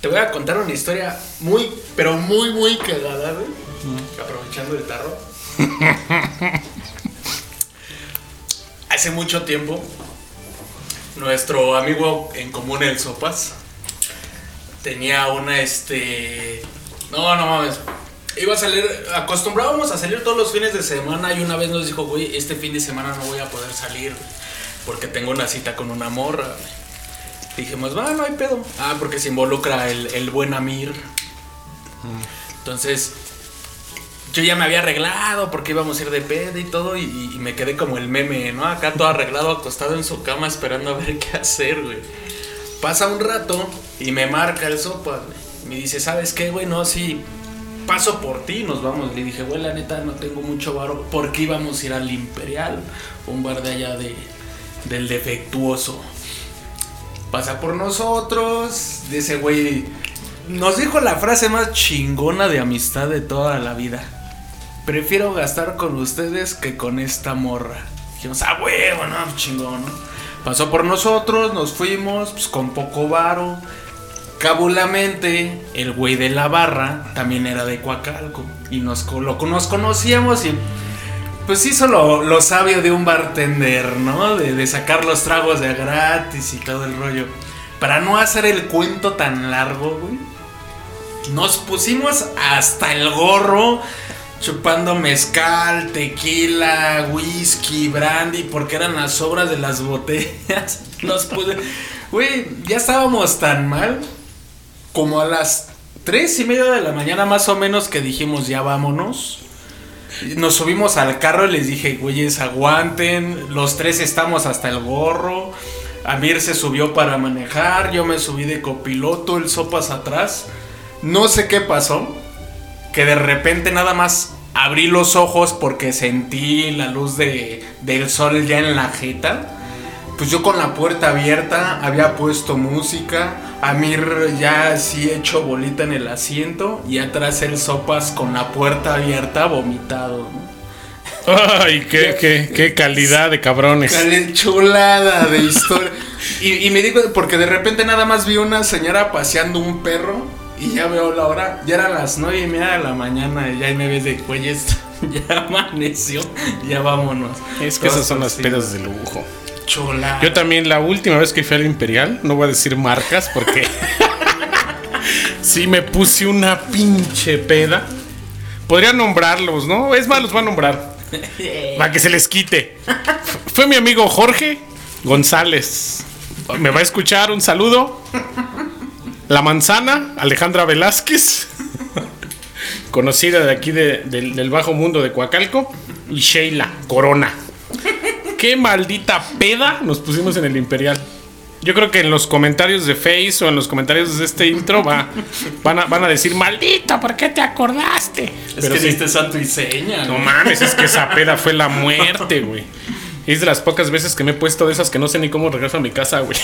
Te voy a contar una historia muy, pero muy, muy cagada, güey. Aprovechando el tarro. Hace mucho tiempo, nuestro amigo en común, el Sopas, tenía una, este... No, no mames. Iba a salir, acostumbrábamos a salir todos los fines de semana y una vez nos dijo, güey, este fin de semana no voy a poder salir porque tengo una cita con una morra. Dijimos, va, no hay pedo. Ah, porque se involucra el, el buen Amir. Entonces, yo ya me había arreglado porque íbamos a ir de pedo y todo. Y, me quedé como el meme, ¿no? Acá todo arreglado, acostado en su cama, esperando a ver qué hacer, güey. Pasa un rato y me marca el sopa, güey. Me dice, ¿sabes qué, güey? No, sí, paso por ti, nos vamos. Le dije, güey, la neta no tengo mucho varo. ¿Por qué íbamos a ir al Imperial? Un bar de allá de, del defectuoso. Pasa por nosotros. Dice, güey, nos dijo la frase más chingona de amistad de toda la vida. Prefiero gastar con ustedes que con esta morra. Dijimos, ah, huevo, no, chingón, ¿no? Pasó por nosotros, nos fuimos, pues con poco varo. Cabulamente, el güey de la barra también era de Coacalco. Y nos, lo- nos conocíamos y pues hizo lo, lo sabio de un bartender, ¿no? De, sacar los tragos de gratis y todo el rollo. Para no hacer el cuento tan largo, güey. Nos pusimos hasta el gorro chupando mezcal, tequila, whisky, brandy, porque eran las sobras de las botellas. Nos puse... Güey, ya estábamos tan mal como a las tres y media de la mañana más o menos que dijimos ya vámonos. Nos subimos al carro y les dije, güeyes, aguanten. Los tres estamos hasta el gorro. Amir se subió para manejar. Yo me subí de copiloto, el sopas atrás. No sé qué pasó. Que de repente nada más abrí los ojos porque sentí la luz de, del sol ya en la jeta. Pues yo con la puerta abierta había puesto música. Amir ya así hecho bolita en el asiento. Y atrás el sopas con la puerta abierta vomitado. ¿no? Ay, qué, qué, qué calidad de cabrones. Chulada de historia. y, y me digo, porque de repente nada más vi una señora paseando un perro. Y ya veo la hora. Ya eran las nueve y media de la mañana. Y ya me ves de güeyes. Ya amaneció. Ya vámonos. Es que esas son las pedas de lujo. Yo también la última vez que fui al Imperial, no voy a decir marcas porque sí me puse una pinche peda. Podría nombrarlos, ¿no? Es más, los voy a nombrar. Para que se les quite. Fue mi amigo Jorge González. Me va a escuchar un saludo. La manzana, Alejandra Velázquez. Conocida de aquí de- del, del bajo mundo de Coacalco. Y Sheila Corona. Qué maldita peda nos pusimos en el Imperial. Yo creo que en los comentarios de Face o en los comentarios de este intro va, van, a, van a decir, maldito, ¿por qué te acordaste? Es Pero que sí, diste santo y seña. no güey. mames, es que esa peda fue la muerte, güey. Es de las pocas veces que me he puesto de esas que no sé ni cómo regreso a mi casa, güey.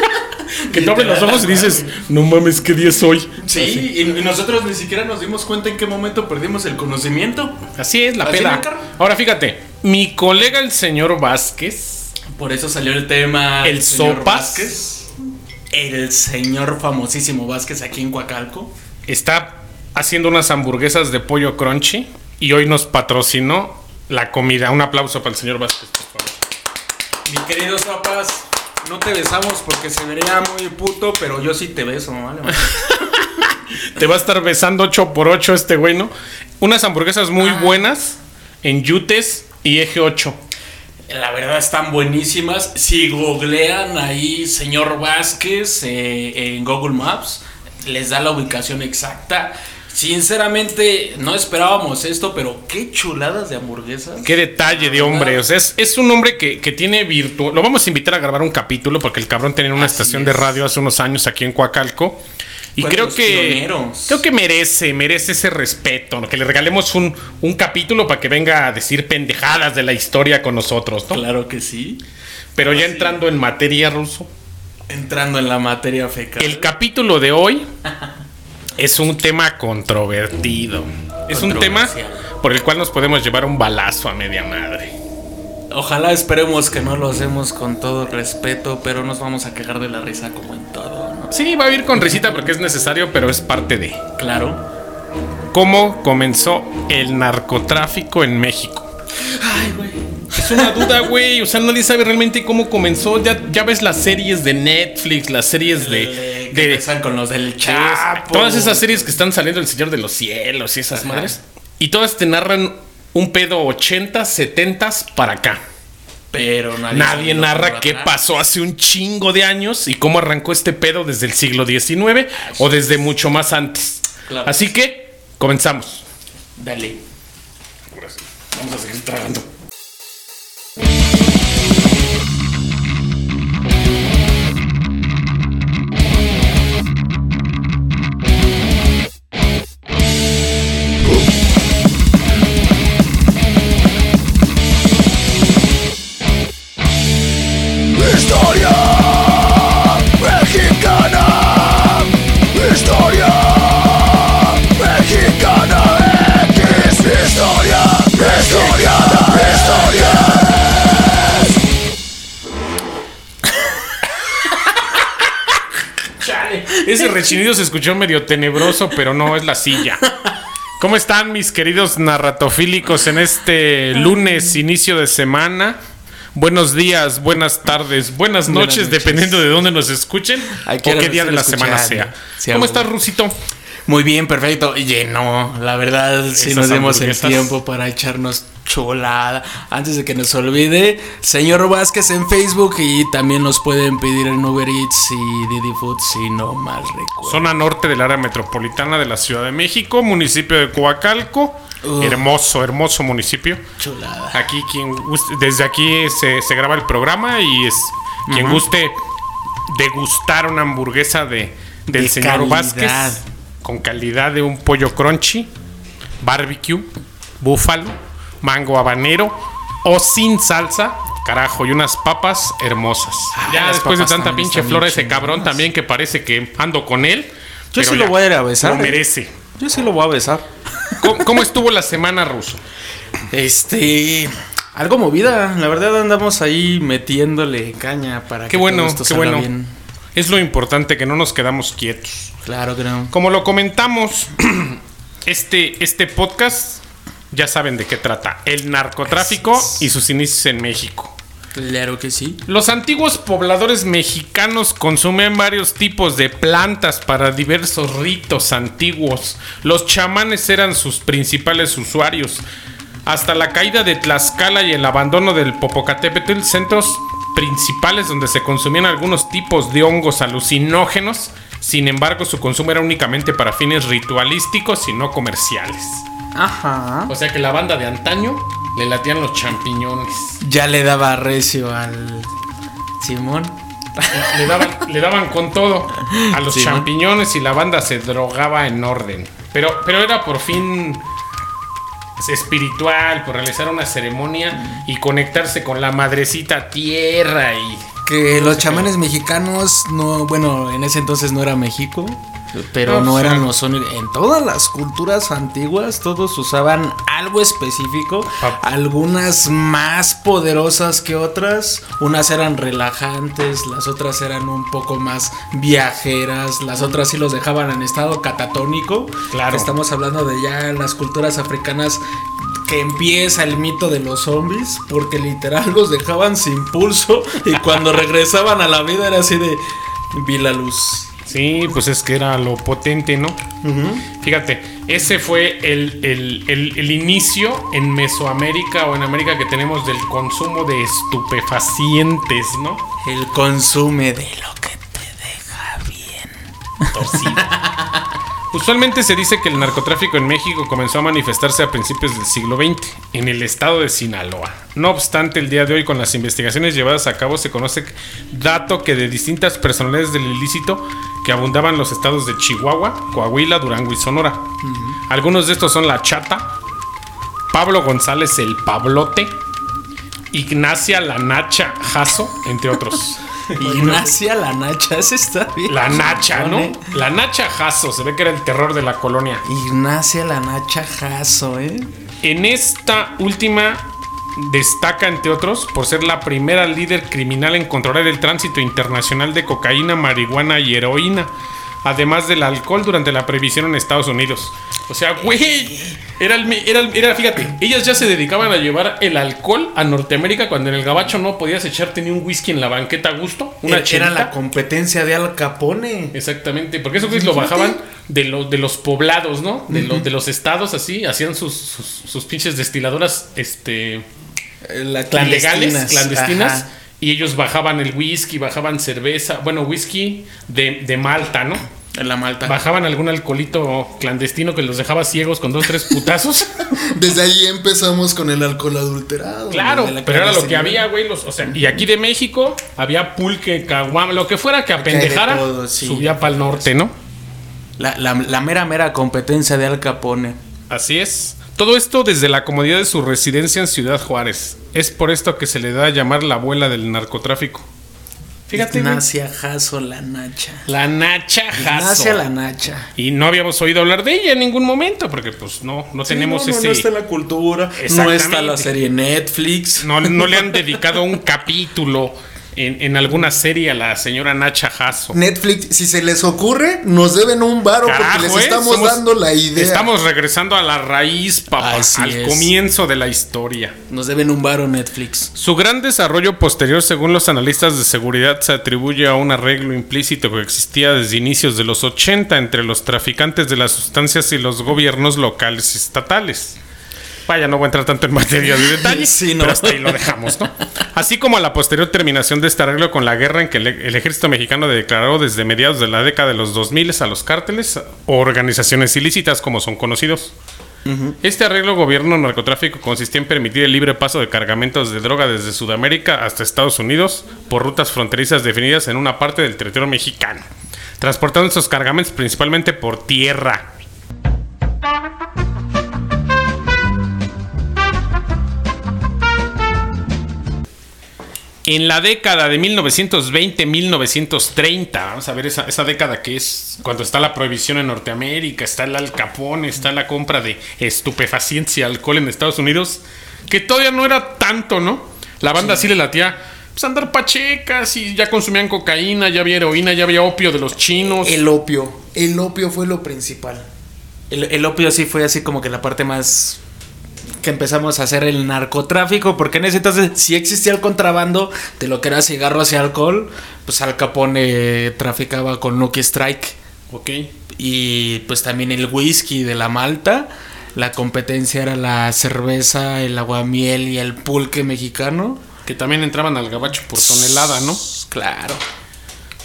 que tú abres los ojos y dices, no mames, ¿qué día es hoy? Sí, y y nosotros ni siquiera nos dimos cuenta en qué momento perdimos el conocimiento. Así es la Así peda. Ahora fíjate, mi colega el señor Vázquez Por eso salió el tema. El señor Sopas. Vázquez. El señor famosísimo Vázquez aquí en Coacalco. está haciendo unas hamburguesas de pollo crunchy y hoy nos patrocinó la comida. Un aplauso para el señor Vázquez, por favor. Mi querido Sopas, no te besamos porque se vería muy puto, pero yo sí te beso, ¿vale? Te va a estar besando 8 por 8 este güey, ¿no? Unas hamburguesas muy buenas en Yutes y Eje 8. La verdad están buenísimas. Si googlean ahí señor Vázquez eh, en Google Maps, les da la ubicación exacta. Sinceramente, no esperábamos esto, pero qué chuladas de hamburguesas. Qué detalle de hombre. O sea, es, es un hombre que, que tiene virtud. Lo vamos a invitar a grabar un capítulo porque el cabrón tenía una Así estación de radio hace unos años aquí en Coacalco. Y creo que pioneros. creo que merece, merece ese respeto, ¿no? que le regalemos un, un capítulo para que venga a decir pendejadas de la historia con nosotros, ¿no? Claro que sí. Pero ya entrando en materia, Ruso, Entrando en la materia fecal. el capítulo de hoy es un tema controvertido. Es un tema por el cual nos podemos llevar un balazo a media madre. Ojalá esperemos que no lo hacemos con todo respeto, pero nos vamos a quejar de la risa como en todo. Sí, va a ir con risita porque es necesario, pero es parte de Claro. cómo comenzó el narcotráfico en México. Ay, güey. Es una duda, güey. O sea, nadie sabe realmente cómo comenzó. Ya, ya ves las series de Netflix, las series de. Que de empiezan con los del Sí, Chapo. todas esas series que están saliendo El Señor de los Cielos y esas Ajá. madres. Y todas te narran un pedo 80, 70 para acá. Pero nadie, Nadie narra qué atrás. pasó hace un chingo de años y cómo arrancó este pedo desde el siglo XIX o desde mucho más antes. Claro. Así que comenzamos. Dale. Vamos a seguir tragando. Ese rechinido se escuchó medio tenebroso, pero no es la silla. ¿Cómo están mis queridos narratofílicos en este lunes, inicio de semana? Buenos días, buenas tardes, buenas noches, noches. dependiendo de dónde nos escuchen ¿A o qué día de la semana sea. Sí, ¿Cómo estás. Rusito? Muy bien, perfecto. Llenó. La verdad, si nos demos el tiempo para echarnos chulada. Antes de que nos olvide, señor Vázquez en Facebook y también nos pueden pedir en Uber Eats y Didi Food si no mal recuerdo. Zona norte del área metropolitana de la Ciudad de México, municipio de Coacalco. Hermoso, hermoso municipio. Chulada. Aquí quien desde aquí se, se graba el programa y es quien guste degustar una hamburguesa de del De señor calidad. Vázquez con calidad de un pollo crunchy, barbecue, búfalo, mango habanero o sin salsa, carajo, y unas papas hermosas. Ay, ya las después de tanta pinche flora ese cabrón también que parece que ando con él. Yo pero sí lo ya, voy a ir a besar. Lo merece. Yo sí lo voy a besar. ¿Cómo, cómo estuvo la semana, Ruso? Este. Algo movida. La verdad andamos ahí metiéndole caña para Qué que bueno, todo esto qué salga bueno. bien. Es lo importante que no nos quedamos quietos. Claro que no. Como lo comentamos, este, este podcast, ya saben de qué trata. El narcotráfico y sus inicios en México. Claro que sí. Los antiguos pobladores mexicanos consumían varios tipos de plantas para diversos ritos antiguos. Los chamanes eran sus principales usuarios. Hasta la caída de Tlaxcala y el abandono del Popocatépetl, centros principales donde se consumían algunos tipos de hongos alucinógenos. Sin embargo, su consumo era únicamente para fines ritualísticos y no comerciales. Ajá. O sea que la banda de antaño le latían los champiñones. Ya le daba recio al Simón. Le daban, le daban con todo a los Sí, ¿no? champiñones y la banda se drogaba en orden. Pero, pero era por fin espiritual, por realizar una ceremonia y conectarse con la madrecita tierra y... Que los chamanes mexicanos no, bueno, en ese entonces no era México, pero No, eran los son en todas las culturas antiguas todos usaban algo específico, algunas más poderosas que otras, unas eran relajantes, las otras eran un poco más viajeras, las otras sí los dejaban en estado catatónico. Claro. Estamos hablando de ya las culturas africanas que empieza el mito de los zombies, porque literal los dejaban sin pulso y cuando regresaban a la vida era así de vi la luz. Sí, pues es que era lo potente, ¿no? Fíjate, ese fue el, el- el- el inicio en Mesoamérica o en América que tenemos del consumo de estupefacientes, ¿no? El consume de lo que te deja bien. torcido. Usualmente se dice que el narcotráfico en México comenzó a manifestarse a principios del siglo XX, en el estado de Sinaloa. No obstante, el día de hoy, con las investigaciones llevadas a cabo, se conoce dato que de distintas personalidades del ilícito que abundaban los estados de Chihuahua, Coahuila, Durango y Sonora. Algunos de estos son La Chata, Pablo González el Pablote, Ignacia La Nacha Jasso, entre otros. Ignacia la Nacha, ese está bien. La Nacha, ¿no? La Nacha Jasso, se ve que era el terror de la colonia. Ignacia la Nacha Jasso, ¿eh? En esta última destaca, entre otros, por ser la primera líder criminal en controlar el tránsito internacional de cocaína, marihuana y heroína, además del alcohol durante la prohibición en Estados Unidos. O sea, güey, era, el, era, el- era, fíjate, ellas ya se dedicaban a llevar el alcohol a Norteamérica cuando en el gabacho no podías echarte ni un whisky en la banqueta a gusto, una Era, chelita. la competencia de Al Capone. Exactamente, porque esos güeyes lo bajaban de, lo- de los poblados, ¿no? De, los de los estados así, hacían sus, sus, sus pinches destiladoras este, Eh, La legales, clandestinas, Ajá. Y ellos bajaban el whisky, bajaban cerveza, bueno, whisky de, de Malta, ¿no? En la Malta. Bajaban algún alcoholito clandestino que los dejaba ciegos con dos, tres putazos. Desde ahí empezamos con el alcohol adulterado. claro, pero era lo que había, güey. Los, o sea, y aquí de México había pulque, caguama, lo que fuera que apendejara, todo, sí. subía para el norte, ¿no? La, la- la mera, mera competencia de Al Capone. Así es. Todo esto desde la comodidad de su residencia en Ciudad Juárez. Es por esto que se le da a llamar la abuela del narcotráfico. Fíjate. Ignacia Jasso, la Nacha. La Nacha Jasso. Ignacia la Nacha. Y no habíamos oído hablar de ella en ningún momento, porque pues no, no tenemos Sí, no, no, ese. no está en la cultura. No está la serie Netflix. no, no le han dedicado un capítulo en, en alguna serie a la señora Nacha Jasso. Netflix, si se les ocurre, nos deben un varo Carajo, porque les ¿eh? estamos Somos- dando la idea. Estamos regresando a la raíz, papá, Así al es. comienzo de la historia. Nos deben un varo Netflix. Su gran desarrollo posterior, según los analistas de seguridad, se atribuye a un arreglo implícito que existía desde inicios de los 80 entre los traficantes de las sustancias y los gobiernos locales y estatales. Vaya, no voy a entrar tanto en materia de detalle, Sí, no. pero hasta ahí lo dejamos, ¿no? Así como a la posterior terminación de este arreglo con la guerra en que el, el ejército mexicano declaró desde mediados de la década de los 2000 a los cárteles o organizaciones ilícitas como son conocidos. Este arreglo gobierno-narcotráfico consistía en permitir el libre paso de cargamentos de droga desde Sudamérica hasta Estados Unidos por rutas fronterizas definidas en una parte del territorio mexicano, transportando estos cargamentos principalmente por tierra. En la década de 1920-1930, vamos a ver esa, esa década que es cuando está la prohibición en Norteamérica, está el Al Capone, está la compra de estupefacientes y alcohol en Estados Unidos, que todavía no era tanto, ¿no? La banda sí, le latía pues andar pachecas y ya consumían cocaína, ya había heroína, ya había opio de los chinos. El opio. El opio fue lo principal. El, el opio sí fue así como que la parte más que empezamos a hacer el narcotráfico, porque en ese entonces si existía el contrabando de lo que era cigarros y alcohol, pues Al Capone traficaba con Lucky Strike Ok. y pues también el whisky de la Malta. La competencia era la cerveza, el aguamiel y el pulque mexicano. Que también entraban al gabacho por tonelada, ¿no? Claro.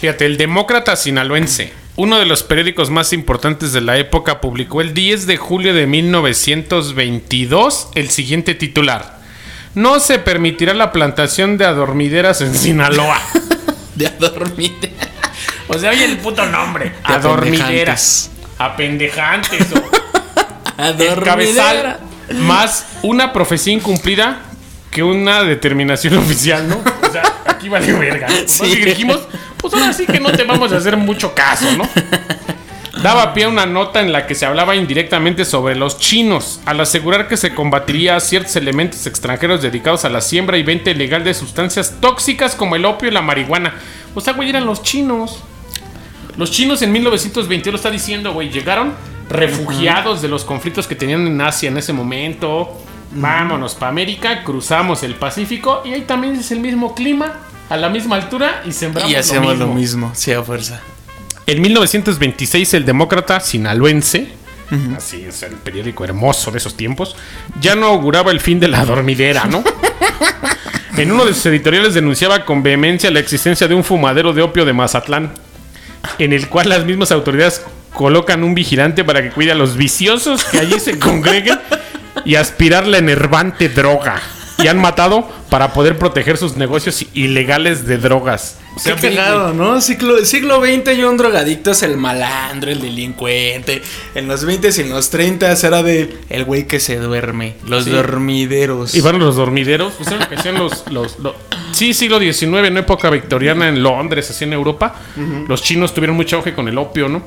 Fíjate, el Demócrata Sinaloense, uno de los periódicos más importantes de la época, publicó el 10 de julio de 1922 el siguiente titular. No se permitirá la plantación de adormideras en Sinaloa. De a dormir. o sea, oye el puto nombre. De Adormideras. Apendejantes. o- A el dormidera. cabezal más una profecía incumplida que una determinación oficial, ¿no? O sea, aquí vale verga. ¿no? Pues Sí. así que dijimos, pues ahora sí que no te vamos a hacer mucho caso, ¿no? Daba pie a una nota en la que se hablaba indirectamente sobre los chinos, al asegurar que se combatiría a ciertos elementos extranjeros dedicados a la siembra y venta ilegal de sustancias tóxicas como el opio y la marihuana. O sea, güey, eran los chinos. Los chinos en 1921 está diciendo, güey, llegaron refugiados de los conflictos que tenían en Asia en ese momento. Vámonos para América, cruzamos el Pacífico y ahí también es el mismo clima, a la misma altura y sembramos Y hacemos lo lo mismo. mismo, sí, a fuerza. En 1926 el demócrata sinaloense, así es el periódico hermoso de esos tiempos, ya no auguraba el fin de la dormidera, ¿no? en uno de sus editoriales denunciaba con vehemencia la existencia de un fumadero de opio de Mazatlán, en el cual las mismas autoridades colocan un vigilante para que cuide a los viciosos que allí se congreguen y aspirar la enervante droga. Y han matado para poder proteger sus negocios ilegales de drogas. O sea, Qué cagado, ¿no? Siglo, siglo XX y un drogadicto es el malandro, el delincuente. En los 20 y en los 30 era de el güey que se duerme, los dormideros. Y van los dormideros, pues lo que hacían los, los, los- Sí, siglo XIX, en época victoriana en Londres, así en Europa. Los chinos tuvieron mucho auge con el opio, ¿no?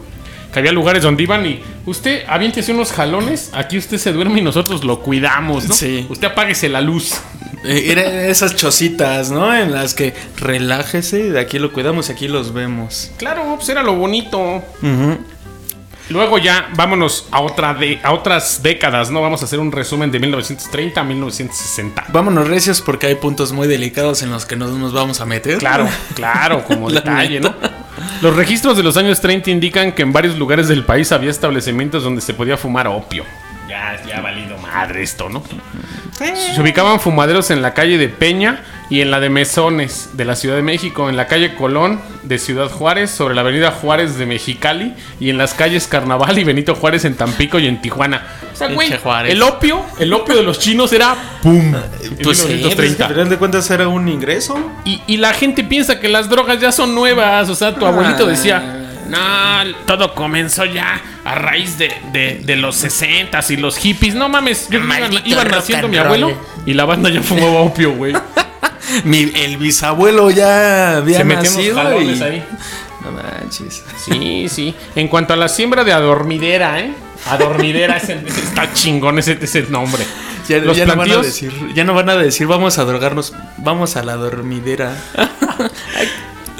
Que había lugares donde iban y usted aviéntese unos jalones, aquí usted se duerme y nosotros lo cuidamos, ¿no? Sí. Usted apáguese la luz. Eh, Era esas chocitas, ¿no? En las que relájese, de aquí lo cuidamos y aquí los vemos. Claro, pues era lo bonito. Luego ya vámonos a otra de a otras décadas, ¿no? Vamos a hacer un resumen de 1930 a 1960. Vámonos recios porque hay puntos muy delicados en los que no nos vamos a meter. Claro, claro, como detalle. ¿no? Los registros de los años 30 indican que en varios lugares del país había establecimientos donde se podía fumar opio. Ya, ya ha valido madre esto, ¿no? Se ubicaban fumaderos en la calle de Peña y en la de Mesones de la Ciudad de México, en la calle Colón de Ciudad Juárez, sobre la avenida Juárez de Mexicali y en las calles Carnaval y Benito Juárez en Tampico y en Tijuana. O sea, güey, el opio, el opio de los chinos era ¡pum! En Pues sí, 1930. al final de cuentas era un ingreso. Y, y la gente piensa que las drogas ya son nuevas. O sea, tu abuelito decía, no, todo comenzó ya a raíz de, de- de los 60 y los hippies. No mames, yo iba, Maldito iba rock naciendo mi abuelo y la banda ya fumaba opio, güey. Mi, el bisabuelo ya había Se nacido y... ahí. No manches. Sí, sí. En cuanto a la siembra de adormidera, ¿eh? Adormidera, ese, ese está chingón ese, ese nombre. Ya, Los ya no van a decir, ya no van a decir vamos a drogarnos, vamos a la dormidera.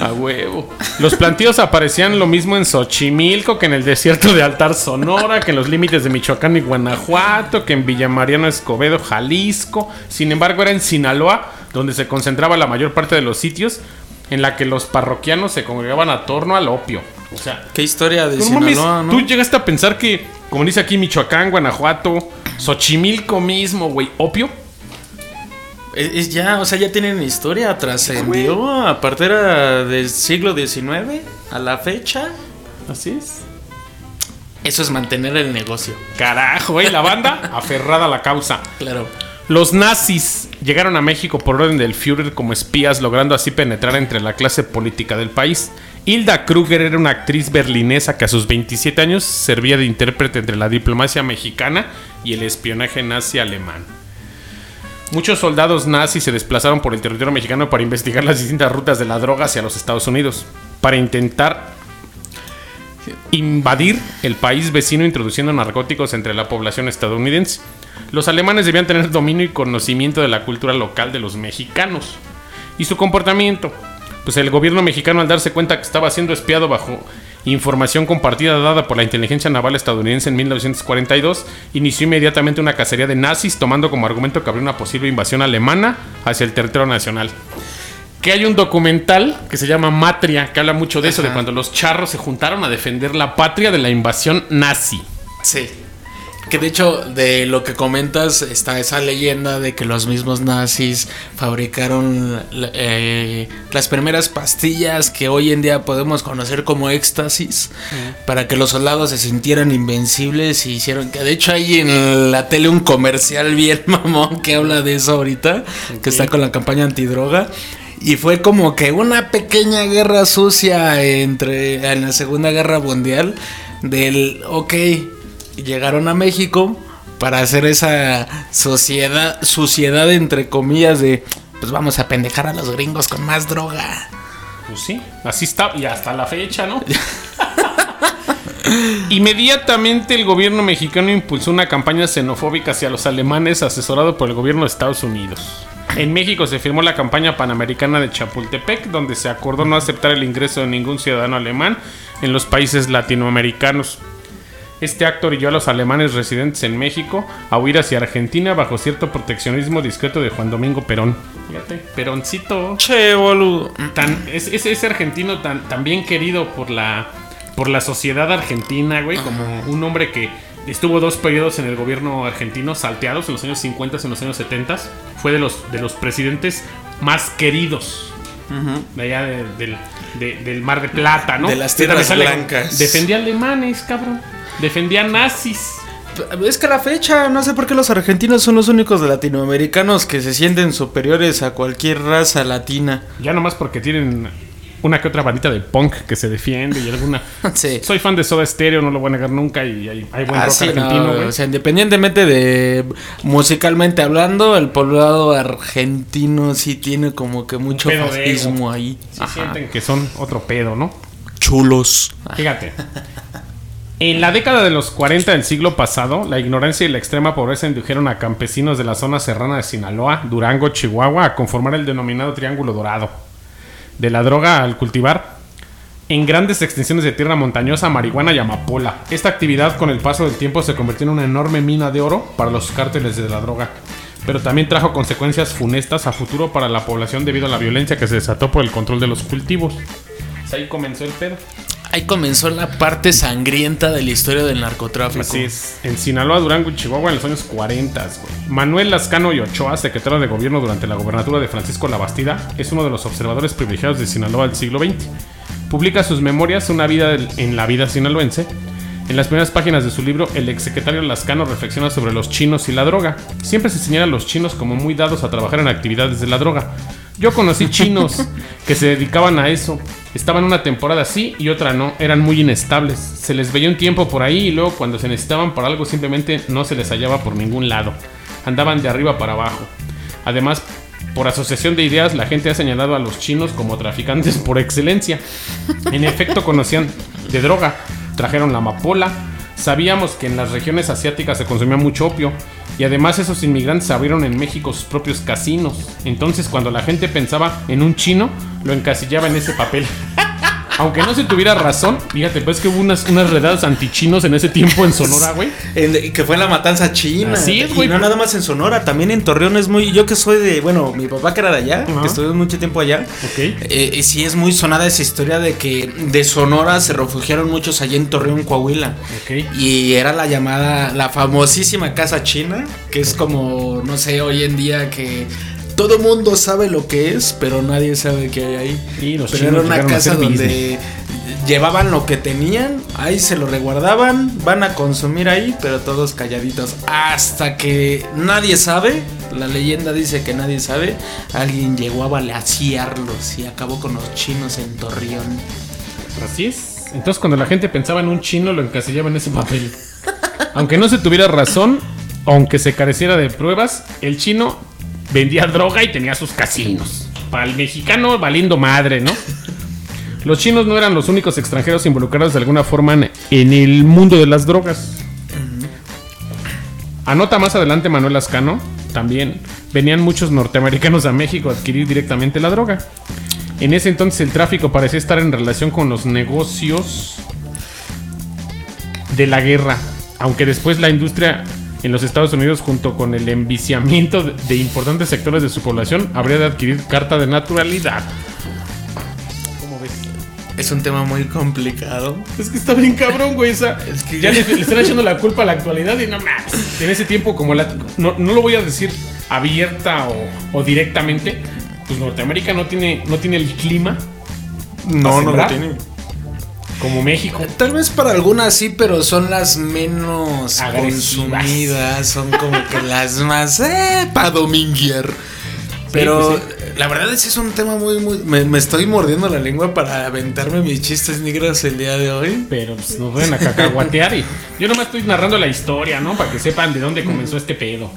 A huevo. Los plantíos aparecían lo mismo en Xochimilco que en el desierto de Altar Sonora, que en los límites de Michoacán y Guanajuato, que en Villamariano Escobedo, Jalisco. Sin embargo, era en Sinaloa donde se concentraba la mayor parte de los sitios en la que los parroquianos se congregaban a torno al opio. O sea, Qué historia de Sinaloa, ¿no? tú llegaste a pensar que, como dice aquí Michoacán, Guanajuato, Xochimilco mismo, güey, opio. Es, es ya, o sea, ya tienen historia, trascendió, aparte era del siglo XIX a la fecha. Así es. Eso es mantener el negocio. Carajo, güey, la banda aferrada a la causa. Claro. Los nazis llegaron a México por orden del Führer como espías, logrando así penetrar entre la clase política del país. Hilda Kruger era una actriz berlinesa que a sus 27 años servía de intérprete entre la diplomacia mexicana y el espionaje nazi alemán. Muchos soldados nazis se desplazaron por el territorio mexicano para investigar las distintas rutas de la droga hacia los Estados Unidos, para intentar invadir el país vecino introduciendo narcóticos entre la población estadounidense. Los alemanes debían tener dominio y conocimiento de la cultura local de los mexicanos y su comportamiento. Pues el gobierno mexicano al darse cuenta que estaba siendo espiado bajo información compartida dada por la inteligencia naval estadounidense en 1942, inició inmediatamente una cacería de nazis tomando como argumento que habría una posible invasión alemana hacia el territorio nacional. Que hay un documental que se llama Matria, que habla mucho de eso, de cuando los charros se juntaron a defender la patria de la invasión nazi. Sí. Que de hecho, de lo que comentas, está esa leyenda de que los mismos nazis fabricaron eh, las primeras pastillas que hoy en día podemos conocer como éxtasis, para que los soldados se sintieran invencibles y hicieron que de hecho hay en la tele un comercial bien mamón que habla de eso ahorita, que está con la campaña antidroga. Y fue como que una pequeña guerra sucia entre en la Segunda Guerra Mundial del ok, llegaron a México para hacer esa sociedad suciedad entre comillas de pues vamos a pendejar a los gringos con más droga. Pues sí, así está, y hasta la fecha, ¿no? Inmediatamente el gobierno mexicano impulsó una campaña xenofóbica hacia los alemanes asesorado por el gobierno de Estados Unidos. En México se firmó la campaña panamericana de Chapultepec, donde se acordó no aceptar el ingreso de ningún ciudadano alemán en los países latinoamericanos. Este acto orilló a los alemanes residentes en México a huir hacia Argentina bajo cierto proteccionismo discreto de Juan Domingo Perón. Fíjate, Peroncito Che, boludo. tan, es, argentino tan, tan bien querido por la, por la sociedad argentina, güey, como un hombre que estuvo dos periodos en el gobierno argentino, salteados en los años 50 y en los años 70, fue de los, de los presidentes más queridos. De allá de- del, de- del Mar de Plata, ¿no? De las tierras blancas. Defendía alemanes, cabrón. Defendía nazis. Es que a la fecha, no sé por qué los argentinos son los únicos de latinoamericanos que se sienten superiores a cualquier raza latina. Ya nomás porque tienen una que otra bandita de punk que se defiende y alguna. Sí. Soy fan de Soda Stereo, no lo voy a negar nunca y hay, hay buen Ah, rock sí, no, argentino, güey. o sea, independientemente de musicalmente hablando, el poblado argentino sí tiene como que mucho fascismo ahí. Sí sienten que son otro pedo, ¿no? Chulos. Fíjate. En la década de los 40 del siglo pasado, la ignorancia y la extrema pobreza indujeron a campesinos de la zona serrana de Sinaloa, Durango, Chihuahua a conformar el denominado Triángulo Dorado. De la droga al cultivar en grandes extensiones de tierra montañosa, marihuana y amapola. Esta actividad con el paso del tiempo se convirtió en una enorme mina de oro para los cárteles de la droga. Pero también trajo consecuencias funestas a futuro para la población debido a la violencia que se desató por el control de los cultivos. Pues ahí comenzó el pedo. Ahí comenzó la parte sangrienta de la historia del narcotráfico. Así es. En Sinaloa, Durango y Chihuahua en los años 40. güey. Manuel Lascano y Ochoa, secretario de gobierno durante la gobernatura de Francisco Labastida, es uno de los observadores privilegiados de Sinaloa del siglo XX. Publica sus memorias Una vida en la vida sinaloense. En las primeras páginas de su libro, el exsecretario Lascano reflexiona sobre los chinos y la droga. Siempre se señala a los chinos como muy dados a trabajar en actividades de la droga. Yo conocí chinos que se dedicaban a eso. Estaban una temporada sí y otra no. Eran muy inestables. Se les veía un tiempo por ahí y luego cuando se necesitaban para algo simplemente no se les hallaba por ningún lado. Andaban de arriba para abajo. Además, por asociación de ideas, la gente ha señalado a los chinos como traficantes por excelencia. En efecto, conocían de droga, trajeron la amapola. Sabíamos que en las regiones asiáticas se consumía mucho opio. Y además esos inmigrantes abrieron en México sus propios casinos. Entonces cuando la gente pensaba en un chino, lo encasillaba en ese papel. Aunque no se tuviera razón, fíjate, pues que hubo unas, unas redadas antichinos en ese tiempo en Sonora, güey. En- que fue la matanza china. Así es, Y güey. no nada más en Sonora, también en Torreón es muy. Yo que soy de. Bueno, mi papá que era de allá, Ajá. que estuve mucho tiempo allá. Ok. eh, eh, sí es muy sonada esa historia de que de Sonora se refugiaron muchos allá en Torreón, Coahuila. Ok. Y era la llamada, la famosísima casa china, que es como, no sé, hoy en día que todo mundo sabe lo que es, pero nadie sabe qué hay ahí. Y los pero era una casa donde llevaban lo que tenían, ahí se lo reguardaban, van a consumir ahí, pero todos calladitos. Hasta que nadie sabe, la leyenda dice que nadie sabe, alguien llegó a balasearlos y acabó con los chinos en Torreón. Así es. Entonces cuando la gente pensaba en un chino, lo encasillaba en ese papel. Aunque no se tuviera razón, aunque se careciera de pruebas, el chino vendía droga y tenía sus casinos. Para el mexicano, valiendo madre, ¿no? Los chinos no eran los únicos extranjeros involucrados de alguna forma en, el mundo de las drogas. Anota más adelante Manuel Ascano, también venían muchos norteamericanos a México a adquirir directamente la droga. En ese entonces el tráfico parecía estar en relación con los negocios de la guerra, aunque después la industria en los Estados Unidos junto con el enviciamiento de- importantes sectores de su población habría de adquirir carta de naturalidad. ¿Cómo ves? Es un tema muy complicado. Es que está bien cabrón, güey. esa- Es que- ya le, le están echando la culpa a la actualidad y no mames. En ese tiempo, como la. No, no lo voy a decir abierta o, o directamente. Pues Norteamérica no tiene, no tiene el clima No, no lo tiene. Como México. Tal vez para algunas sí, pero son las menos Agresivas. consumidas, son como que las más eh, para dominguear. Pero pues la verdad es que es un tema muy, muy... Me, me estoy mordiendo la lengua para aventarme mis chistes negros el día de hoy. Pero pues, nos van a cacahuatear y yo nomás estoy narrando la historia, ¿no? Para que sepan de dónde comenzó este pedo.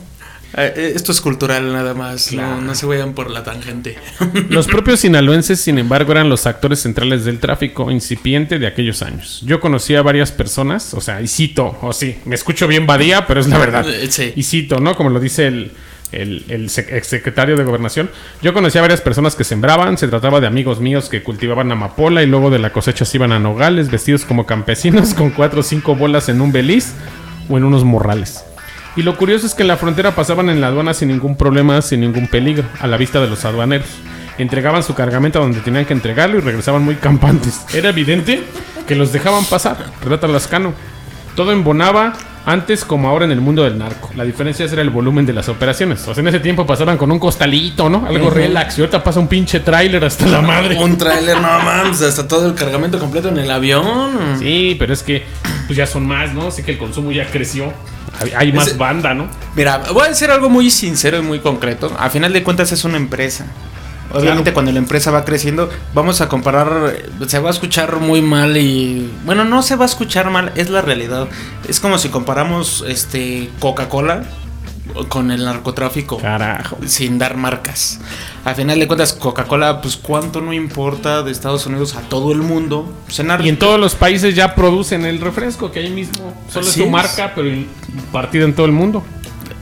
Eh, eh, esto es cultural nada más, Claro. no, no se vayan por la tangente. Los propios sinaloenses, sin embargo, eran los actores centrales del tráfico incipiente de aquellos años. Yo conocí a varias personas, o sea, y cito, o sí, me escucho bien badía, pero es la verdad. Eh, sí. Y cito, ¿no? Como lo dice el, el, el sec- exsecretario de Gobernación. Yo conocí a varias personas que sembraban, se trataba de amigos míos que cultivaban amapola y luego de la cosecha se iban a nogales, vestidos como campesinos, con cuatro o cinco bolas en un beliz o en unos morrales. Y lo curioso es que en la frontera pasaban en la aduana sin ningún problema, sin ningún peligro, a la vista de los aduaneros. Entregaban su cargamento donde tenían que entregarlo y regresaban muy campantes. Era evidente que los dejaban pasar, relata Lascano. Todo embonaba antes como ahora en el mundo del narco. La diferencia era el volumen de las operaciones. O sea, en ese tiempo pasaban con un costalito, ¿no? Algo relax. Y ahorita pasa un pinche tráiler hasta la madre. Un tráiler, no mames, hasta todo el cargamento completo en el avión. Sí, pero es que pues ya son más, ¿no? Sé que el consumo ya creció. Hay, más banda, ¿no? Mira, voy a decir algo muy sincero y muy concreto. A final de cuentas es una empresa. Obviamente Claro. cuando la empresa va creciendo, vamos a comparar, se va a escuchar muy mal y bueno, no se va a escuchar mal, es la realidad. Es como si comparamos este Coca-Cola con el narcotráfico. Carajo. Sin dar marcas. A final de cuentas, Coca-Cola, pues cuánto no importa de Estados Unidos a todo el mundo. Pues, en Y en todos los países ya producen el refresco, que ahí mismo solo Así es su marca, pero partido en todo el mundo.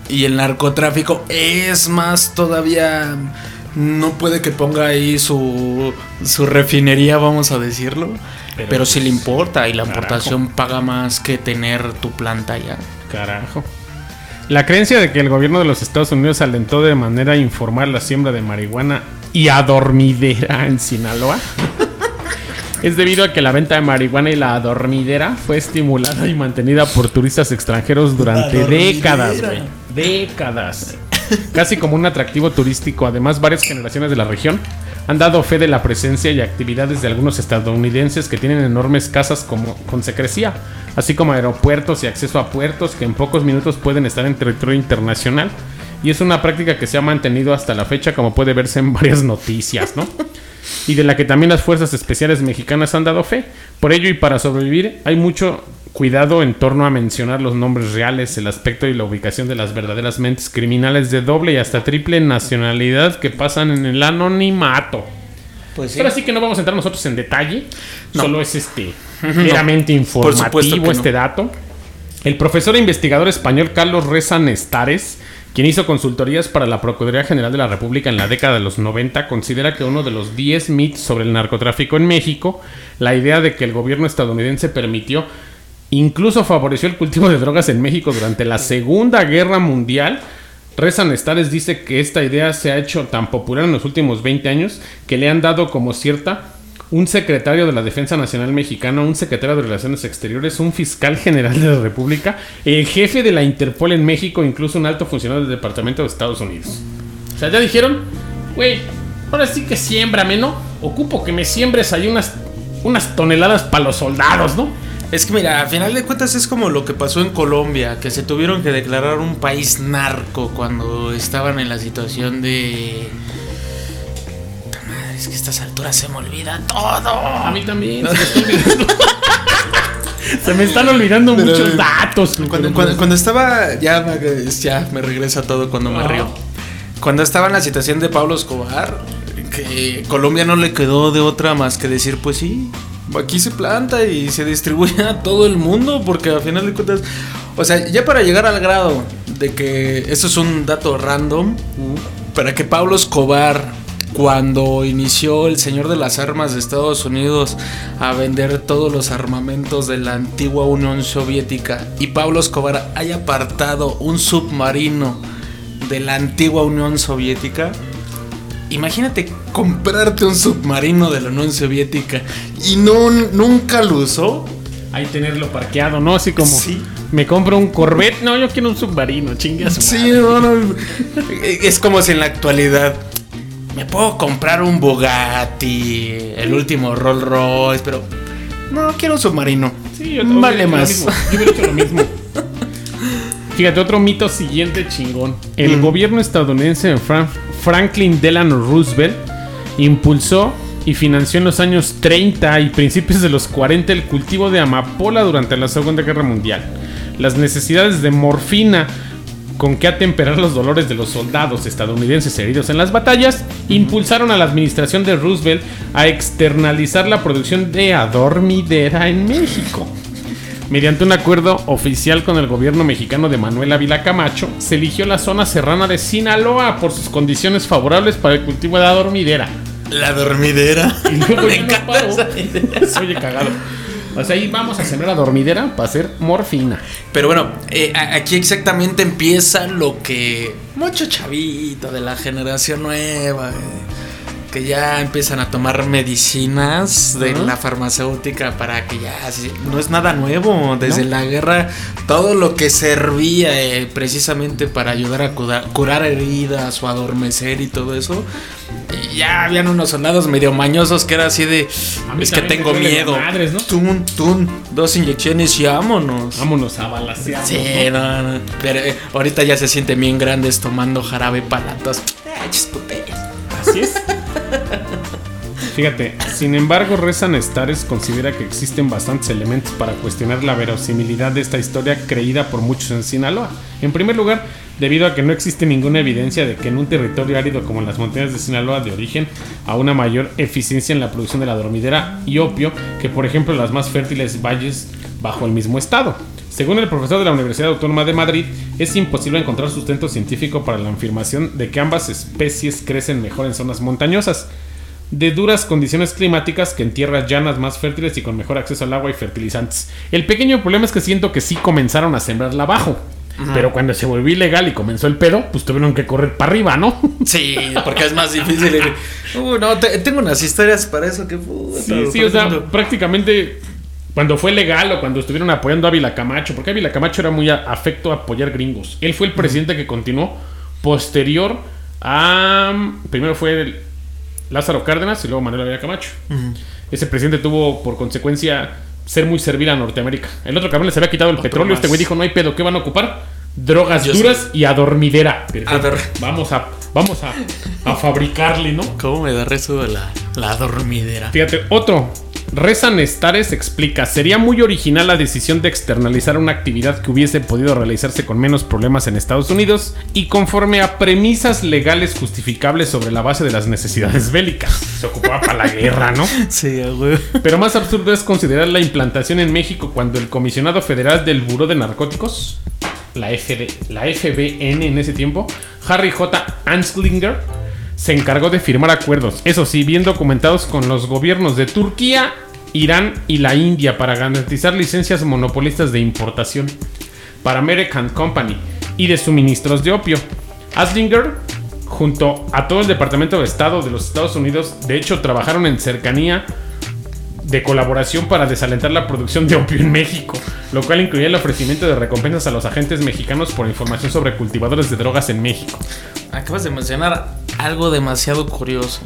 Y el narcotráfico es más todavía. No puede que ponga ahí su, su refinería, vamos a decirlo. Pero, Pero, sí le pues, importa y la carajo. importación paga más que tener tu planta allá. Carajo. La creencia de que el gobierno de los Estados Unidos alentó de manera informal la siembra de marihuana y adormidera en Sinaloa es debido a que la venta de marihuana y la adormidera fue estimulada y mantenida por turistas extranjeros durante décadas, güey. Décadas. Casi como un atractivo turístico. Además, varias generaciones de la región han dado fe de la presencia y actividades de algunos estadounidenses que tienen enormes casas como, con secrecía, así como aeropuertos y acceso a puertos que en pocos minutos pueden estar en territorio internacional. Y es una práctica que se ha mantenido hasta la fecha, como puede verse en varias noticias, ¿no? y de la que también las fuerzas especiales mexicanas han dado fe. Por ello y para sobrevivir hay mucho cuidado en torno a mencionar los nombres reales, el aspecto y la ubicación de las verdaderas mentes criminales de doble y hasta triple nacionalidad que pasan en el anonimato. Pues Pero así que no vamos a entrar nosotros en detalle, No. solo es este meramente informativo este no. dato. El profesor e investigador español Carlos Reza Nestares, quien hizo consultorías para la Procuraduría General de la República en la década de los 90, considera que uno de los 10 mitos sobre el narcotráfico en México, la idea de que el gobierno estadounidense permitió, incluso favoreció el cultivo de drogas en México durante la Segunda Guerra Mundial, Reza Nestares dice que esta idea se ha hecho tan popular en los últimos 20 años que le han dado como cierta un secretario de la Defensa Nacional Mexicana, un secretario de Relaciones Exteriores, un fiscal general de la República, el jefe de la Interpol en México, incluso un alto funcionario del Departamento de Estados Unidos. O sea, ya dijeron, güey, ahora sí que siémbrame, ¿no? Ocupo que me siembres ahí unas, unas toneladas para los soldados, ¿no? Es que mira, a final de cuentas es como lo que pasó en Colombia, que se tuvieron que declarar un país narco cuando estaban en la situación de... Madre, Es que a estas alturas se me olvida todo. A mí también. Se me. Se están olvidando Pero- muchos datos. Cuando, cuando- cuando estaba, ya, me- ya me regresa todo cuando me río. Cuando estaba en la situación de Pablo Escobar, que Colombia no le quedó de otra más que decir, pues sí, aquí se planta y se distribuye a todo el mundo, porque al final de cuentas, o sea, ya para llegar al grado de que eso es un dato random, para que Pablo Escobar cuando inició el señor de las armas de Estados Unidos a vender todos los armamentos de la antigua Unión Soviética y Pablo Escobar haya apartado un submarino de la antigua Unión Soviética, imagínate comprarte un submarino de la Unión Soviética y no nunca lo usó. Ahí tenerlo parqueado, ¿no? Así como Sí. me compro un Corvette. No, yo quiero un submarino, su Sí, no, no. Es como si en la actualidad me puedo comprar un Bugatti, el último Rolls Royce, pero no quiero un submarino. Sí, yo vale más. Yo hubiera hecho lo mismo. Fíjate, otro mito siguiente chingón. El Mm. gobierno estadounidense de Fran- Franklin Delano Roosevelt impulsó y financió en los años 30 y principios de los 40 el cultivo de amapola durante la Segunda Guerra Mundial. Las necesidades de morfina con que atemperar los dolores de los soldados estadounidenses heridos en las batallas impulsaron a la administración de Roosevelt a externalizar la producción de adormidera en México. Mediante un acuerdo oficial con el gobierno mexicano de Manuel Ávila Camacho, se eligió la zona serrana de Sinaloa por sus condiciones favorables para el cultivo de adormidera. La dormidera. Y luego Me no encanta paró. esa idea. Oye, cagado. O sea, ahí vamos a sembrar adormidera para hacer morfina. Pero bueno, eh, aquí exactamente empieza lo que mucho chavito de la generación nueva, eh, que ya empiezan a tomar medicinas de la farmacéutica para que ya no es nada nuevo. Desde ¿No? la guerra, todo lo que servía eh, precisamente para ayudar a curar, curar heridas o adormecer y todo eso. ya habían unos soldados medio mañosos que era así de es que tengo miedo. madres, ¿no? Tun, tun, dos inyecciones y vámonos. Vámonos a balasear. Sí, no, no. Pero eh, ahorita ya se sienten bien grandes tomando jarabe chis puterías. Así es. Fíjate, sin embargo, Rezan Stares considera que existen bastantes elementos para cuestionar la verosimilidad de esta historia creída por muchos en Sinaloa. En primer lugar, debido a que no existe ninguna evidencia de que en un territorio árido como las montañas de Sinaloa de origen a una mayor eficiencia en la producción de la dormidera y opio que por ejemplo las más fértiles valles bajo el mismo estado. Según el profesor de la Universidad Autónoma de Madrid, es imposible encontrar sustento científico para la afirmación de que ambas especies crecen mejor en zonas montañosas, de duras condiciones climáticas que en tierras llanas más fértiles y con mejor acceso al agua y fertilizantes. El pequeño problema es que siento que sí comenzaron a sembrarla abajo. Pero cuando se volvió ilegal y comenzó el pedo, pues tuvieron que correr para arriba, ¿no? Sí, porque es más difícil. Uh, no, te- tengo unas historias para eso que puta, Sí, sí, o sea, prácticamente cuando fue legal o cuando estuvieron apoyando a Ávila Camacho, porque Ávila Camacho era muy a- afecto a apoyar gringos. Él fue el presidente que continuó posterior a. Primero fue el Lázaro Cárdenas y luego Manuel Ávila Camacho. Ese presidente tuvo por consecuencia ser muy servil a Norteamérica. El otro cabrón les había quitado el petróleo. Este güey dijo: No hay pedo, ¿qué van a ocupar? Drogas Yo duras y a dormidera. Perfecto. dor- Vamos a, vamos a, a fabricarle, ¿no? ¿Cómo me da rezo de la, la dormidera? Fíjate, otro. Reza Nestares explica, sería muy original la decisión de externalizar una actividad que hubiese podido realizarse con menos problemas en Estados Unidos y conforme a premisas legales justificables sobre la base de las necesidades bélicas. Se ocupaba para la guerra, ¿no? Sí, güey. Pero más absurdo es considerar la implantación en México cuando el comisionado federal del Buró de Narcóticos, la, FD, la FBN en ese tiempo, Harry J. Anslinger, se encargó de firmar acuerdos, eso sí, bien documentados con los gobiernos de Turquía, Irán y la India para garantizar licencias monopolistas de importación para American Company y de suministros de opio. Aslinger, junto a todo el Departamento de Estado de los Estados Unidos, de hecho trabajaron en cercanía de colaboración para desalentar la producción de opio en México, lo cual incluía el ofrecimiento de recompensas a los agentes mexicanos por información sobre cultivadores de drogas en México. Acabas de mencionar algo demasiado curioso.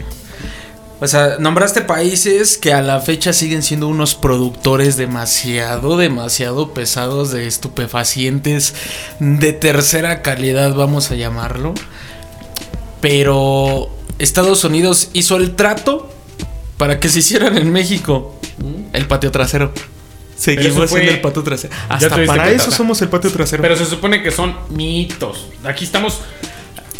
O sea, nombraste países que a la fecha siguen siendo unos productores demasiado, demasiado pesados de estupefacientes de tercera calidad, vamos a llamarlo. Pero Estados Unidos hizo el trato para que se hicieran en México el patio trasero. Seguimos fue- siendo el patio trasero. Hasta para eso somos el patio trasero. Pero se supone que son mitos. Aquí estamos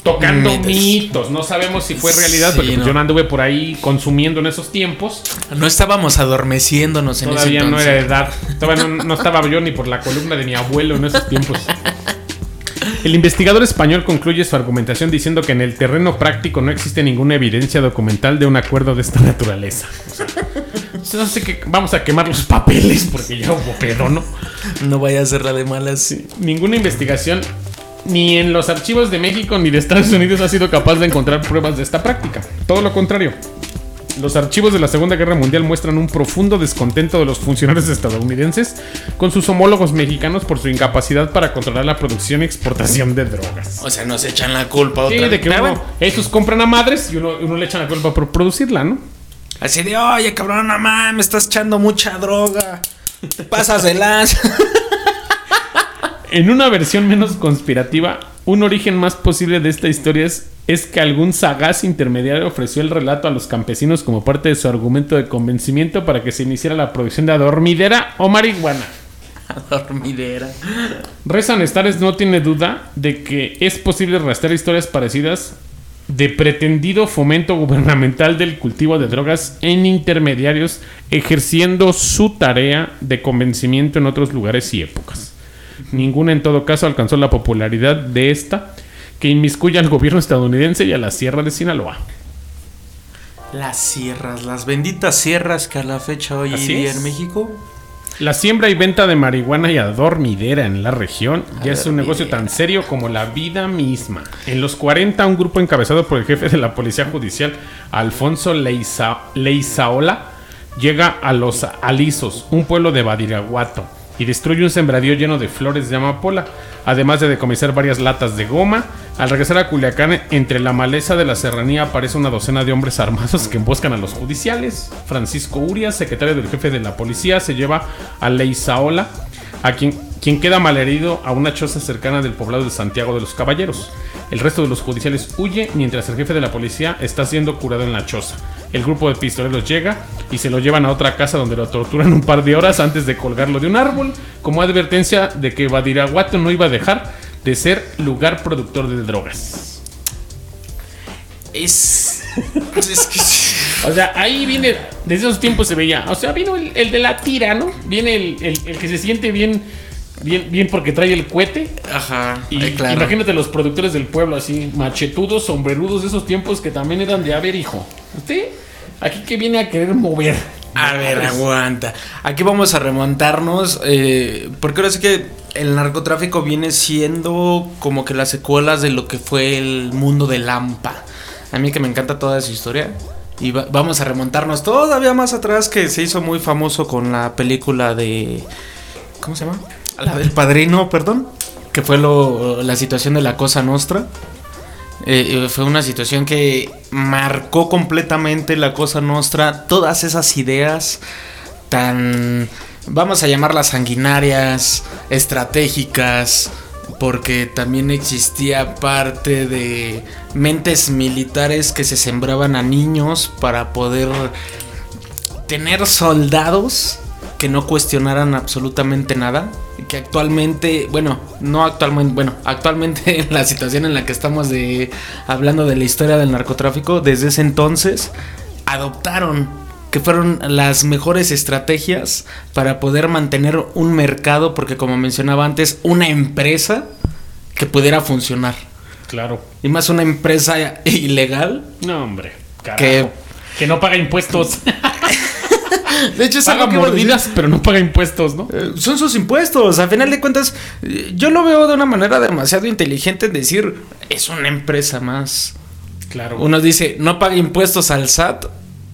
tocando Mitos. mitos. No sabemos si fue realidad, Sí, porque pues, no. yo no anduve por ahí consumiendo en esos tiempos. no estábamos adormeciéndonos en Todavía ese no era edad. Todavía no, no estaba yo ni por la columna de mi abuelo en esos tiempos. El investigador español concluye su argumentación diciendo que en el terreno práctico no existe ninguna evidencia documental de un acuerdo de esta naturaleza. O sea, no sé que vamos a quemar los papeles porque ya hubo pedo, ¿no? No vaya a ser la de malas. Ninguna investigación ni en los archivos de México ni de Estados Unidos ha sido capaz de encontrar pruebas de esta práctica. Todo lo contrario. Los archivos de la Segunda Guerra Mundial muestran un profundo descontento de los funcionarios estadounidenses con sus homólogos mexicanos por su incapacidad para controlar la producción y exportación de drogas. O sea, nos echan la culpa Sí, otra de que uno, esos compran a madres y uno, uno le echan la culpa por producirla, ¿no? Así de, oye, cabrón, mames, me estás echando mucha droga. Te pasas de lanza. En una versión menos conspirativa, un origen más posible de esta historia es, es que algún sagaz intermediario ofreció el relato a los campesinos como parte de su argumento de convencimiento para que se iniciara la producción de adormidera o marihuana. Dormidera. Rezan Stares no tiene duda de que es posible rastrear historias parecidas de pretendido fomento gubernamental del cultivo de drogas en intermediarios ejerciendo su tarea de convencimiento en otros lugares y épocas. Ninguna en todo caso alcanzó la popularidad de esta que inmiscuye al gobierno estadounidense y a la Sierra de Sinaloa. Las sierras, las benditas sierras que a la fecha hoy Así día es. en México. La siembra y venta de marihuana y adormidera en la región ya es un negocio tan serio como la vida misma. En los 40, un grupo encabezado por el jefe de la Policía Judicial, Alfonso Leiza- Leizaola, llega a Los Alisos, un pueblo de Badiraguato, y destruye un sembradío lleno de flores de amapola, además de decomisar varias latas de goma. Al regresar a Culiacán, entre la maleza de la serranía aparece una docena de hombres armados que emboscan a los judiciales. Francisco Urias, secretario del jefe de la policía, se lleva a Leizaola, a quien, quien queda malherido a una choza cercana del poblado de Santiago de los Caballeros. El resto de los judiciales huye mientras el jefe de la policía está siendo curado en la choza. El grupo de pistoleros llega y se lo llevan a otra casa donde lo torturan un par de horas antes de colgarlo de un árbol como advertencia de que Badiraguato no iba a dejar de ser lugar productor de drogas. Es. es que. O sea, ahí viene, desde esos tiempos se veía, o sea, vino el, el de la tira, ¿no? Viene el, el- el que se siente bien, bien, bien porque trae el cohete. Ajá. Y eh, claro. imagínate los productores del pueblo así, machetudos, sombrerudos de esos tiempos que también eran de, a ver, hijo, usted aquí que viene a querer mover. A ver, aguanta. Aquí vamos a remontarnos. eh, porque ahora sí que el narcotráfico viene siendo como que las secuelas de lo que fue el mundo de Lampa. A mí que me encanta toda esa historia. Y va- vamos a remontarnos todavía más atrás que se hizo muy famoso con la película de... ¿Cómo se llama? La del padrino, perdón. Que fue lo, la situación de la Cosa Nostra. Eh, eh, fue una situación que marcó completamente la cosa nostra, todas esas ideas tan, vamos a llamarlas sanguinarias, estratégicas, porque también existía parte de mentes militares que se sembraban a niños para poder tener soldados que no cuestionaran absolutamente nada. Que actualmente, bueno, no actualmente, bueno, actualmente en la situación en la que estamos de hablando de la historia del narcotráfico, desde ese entonces adoptaron que fueron las mejores estrategias para poder mantener un mercado, porque como mencionaba antes, una empresa que pudiera funcionar. Claro. Y más una empresa ilegal. No, hombre. Carajo. Que- Que no paga impuestos. De hecho, es paga algo que mordidas, pero no paga impuestos, ¿no? Eh, son sus impuestos. A final de cuentas, eh, yo lo veo de una manera demasiado inteligente en decir, es una empresa más. Claro. Uno dice, no paga impuestos al SAT,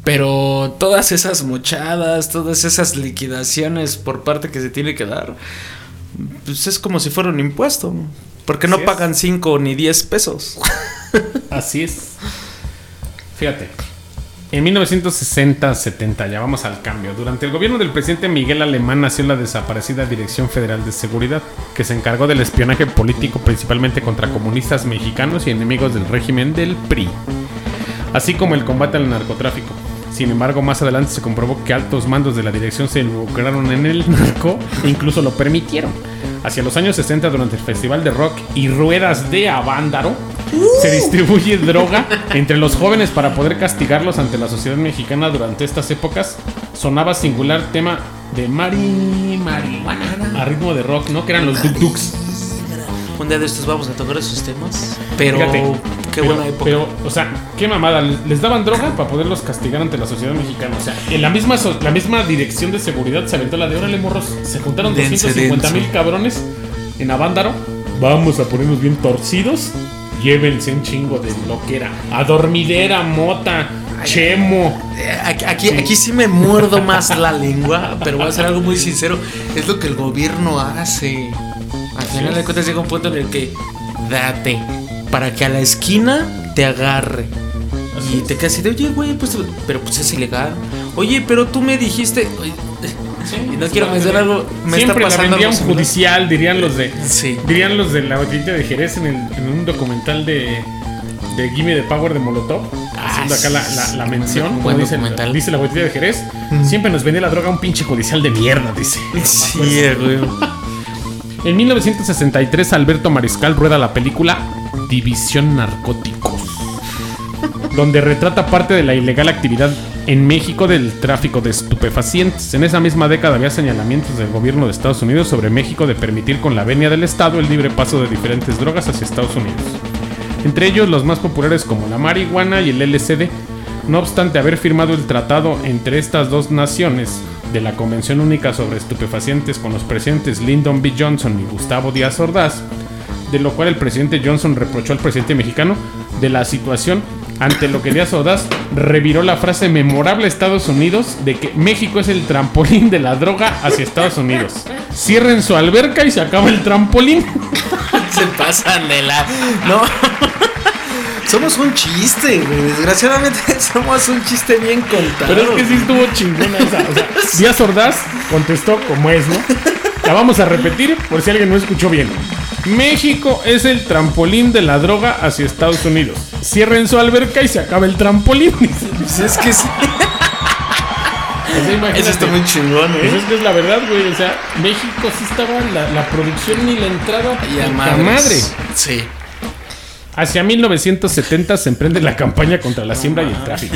pero todas esas mochadas, todas esas liquidaciones por parte que se tiene que dar, pues es como si fuera un impuesto. Porque no Así es. pagan 5 ni 10 pesos. Así es. Fíjate. En 1960-70, ya vamos al cambio. Durante el gobierno del presidente Miguel Alemán nació la desaparecida Dirección Federal de Seguridad, que se encargó del espionaje político principalmente contra comunistas mexicanos y enemigos del régimen del PRI, así como el combate al narcotráfico. Sin embargo, más adelante se comprobó que altos mandos de la dirección se involucraron en el narco e incluso lo permitieron. Hacia los años 60, durante el Festival de Rock y Ruedas de Avándaro, se distribuye droga entre los jóvenes para poder castigarlos ante la sociedad mexicana durante estas épocas. Sonaba singular tema de Mari Marihuana a ritmo de rock, ¿no? Que eran los Duk Duks. Un día de estos vamos a tocar esos temas. Pero, Fíjate, qué pero- buena época. Pero, o sea, qué mamada. Les daban droga para poderlos castigar ante la sociedad mexicana. O sea, en la misma, so- la misma dirección de seguridad se aventó la de órale, morros. Se juntaron Dense, 250 mil cabrones en Avándaro. Vamos a ponernos bien torcidos. Llévense un chingo de lo que era. Mota, chemo. Eh, Aquí, aquí, aquí sí me muerdo más la lengua, pero voy a hacer algo muy sincero. Es lo que el gobierno hace. Al final de cuentas llega un punto en el que date para que a la esquina te agarre. Y te quedas así de, oye, güey, pues, pero pues es ilegal. Oye, pero tú me dijiste. oye, y no quiero mencionar algo. Me Siempre está la pasando vendía algo un similar. judicial, dirían los de. Sí. Dirían los de la botellita de Jerez en, el- en un documental de, de Gimme the Power de Molotov. Haciendo acá la, la- la mención. Como buen dice, documental. dice la botella de Jerez. Siempre nos vendía la droga un pinche judicial de mierda, dice. Sí, güey. En 1963, Alberto Mariscal rueda la película División Narcóticos, donde retrata parte de la ilegal actividad en México del tráfico de estupefacientes. En esa misma década había señalamientos del gobierno de Estados Unidos sobre México de permitir con la venia del Estado el libre paso de diferentes drogas hacia Estados Unidos. Entre ellos los más populares como la marihuana y el LSD. No obstante haber firmado el tratado entre estas dos naciones de la Convención Única sobre Estupefacientes con los presidentes Lyndon B. Johnson y Gustavo Díaz Ordaz, de lo cual el presidente Johnson reprochó al presidente mexicano de la situación, ante lo que Díaz Ordaz reviró la frase memorable a Estados Unidos de que México es el trampolín de la droga hacia Estados Unidos. Cierren su alberca y se acaba el trampolín. Se pasan de la. No. Somos un chiste, güey. Desgraciadamente somos un chiste bien contado. Pero es que sí estuvo chingona esa. O sea, Díaz Ordaz contestó como es, ¿no? La vamos a repetir por si alguien no escuchó bien. México es el trampolín de la droga hacia Estados Unidos. Cierren su alberca y se acaba el trampolín. Pues es que sí. Eso está muy chingón, Pues ¿eh? es que es la verdad, güey. O sea, México sí estaba la, la producción ni la entrada. Y a madres. madre. Sí. Hacia 1970 se emprende la campaña contra la siembra y el tráfico.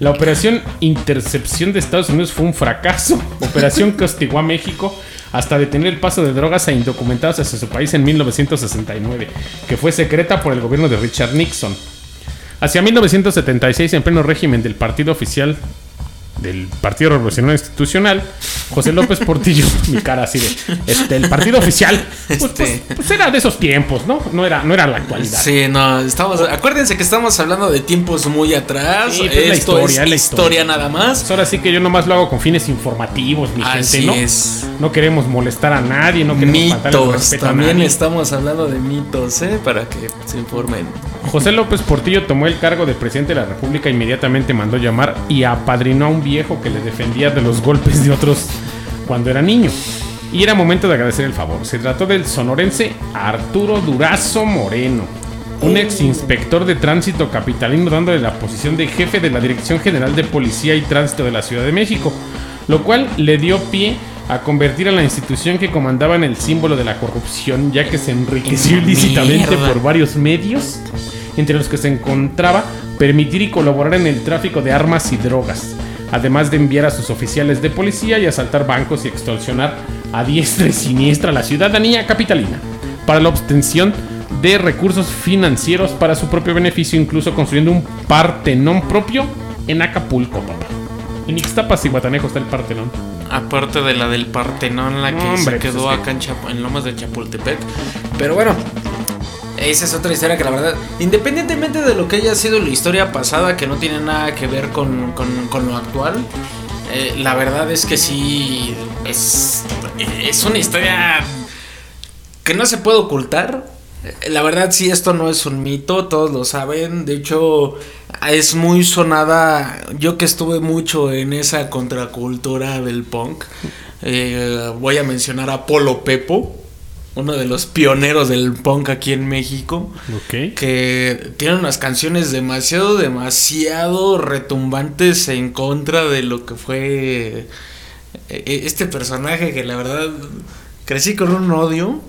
La operación Intercepción de Estados Unidos fue un fracaso. Operación que hostigó a México hasta detener el paso de drogas a indocumentados hacia su país en 1969, que fue secreta por el gobierno de Richard Nixon. Hacia 1976, en pleno régimen del partido oficial del Partido Revolucionario Institucional, José López Portillo, mi cara así de, este, el partido oficial, pues, Este. pues- pues era de esos tiempos, ¿no? No era, no era la actualidad. Sí, no, estamos. Acuérdense que estamos hablando de tiempos muy atrás. Sí, pues, la historia, es la historia, nada más. Pues ahora sí que yo nomás lo hago con fines informativos, mi Así gente, ¿no? es. No queremos molestar a nadie, no queremos Mitos. respeto a También nadie. estamos hablando de mitos, ¿eh? Para que se informen. José López Portillo tomó el cargo de presidente de la República, inmediatamente mandó llamar y apadrinó a un viejo que le defendía de los golpes de otros cuando era niño. Y era momento de agradecer el favor. Se trató del sonorense Arturo Durazo Moreno, un ex inspector de tránsito capitalino dándole la posición de jefe de la Dirección General de Policía y Tránsito de la Ciudad de México, lo cual le dio pie a convertir a la institución que comandaba en el símbolo de la corrupción, ya que se enriqueció ilícitamente por varios medios, entre los que se encontraba permitir y colaborar en el tráfico de armas y drogas, además de enviar a sus oficiales de policía y asaltar bancos y extorsionar a diestra y siniestra a la ciudadanía capitalina, para la obtención de recursos financieros para su propio beneficio, incluso construyendo un partenón propio en Acapulco, papá. En Ixtapas y Guatanejo está el partenón. Aparte de la del Partenón, la que Hombre, se quedó pues es que- acá en, Chap- en Lomas de Chapultepec. Pero bueno, esa es otra historia que la verdad, independientemente de lo que haya sido la historia pasada, que no tiene nada que ver con, con- lo actual, eh, la verdad es que sí, es, es una historia que no se puede ocultar. La verdad sí, esto no es un mito, todos lo saben. De hecho, es muy sonada. Yo que estuve mucho en esa contracultura del punk, eh, voy a mencionar a Polo Pepo, uno de los pioneros del punk aquí en México Ok. que tiene unas canciones demasiado, demasiado retumbantes en contra de lo que fue eh, este personaje que la verdad crecí con un odio.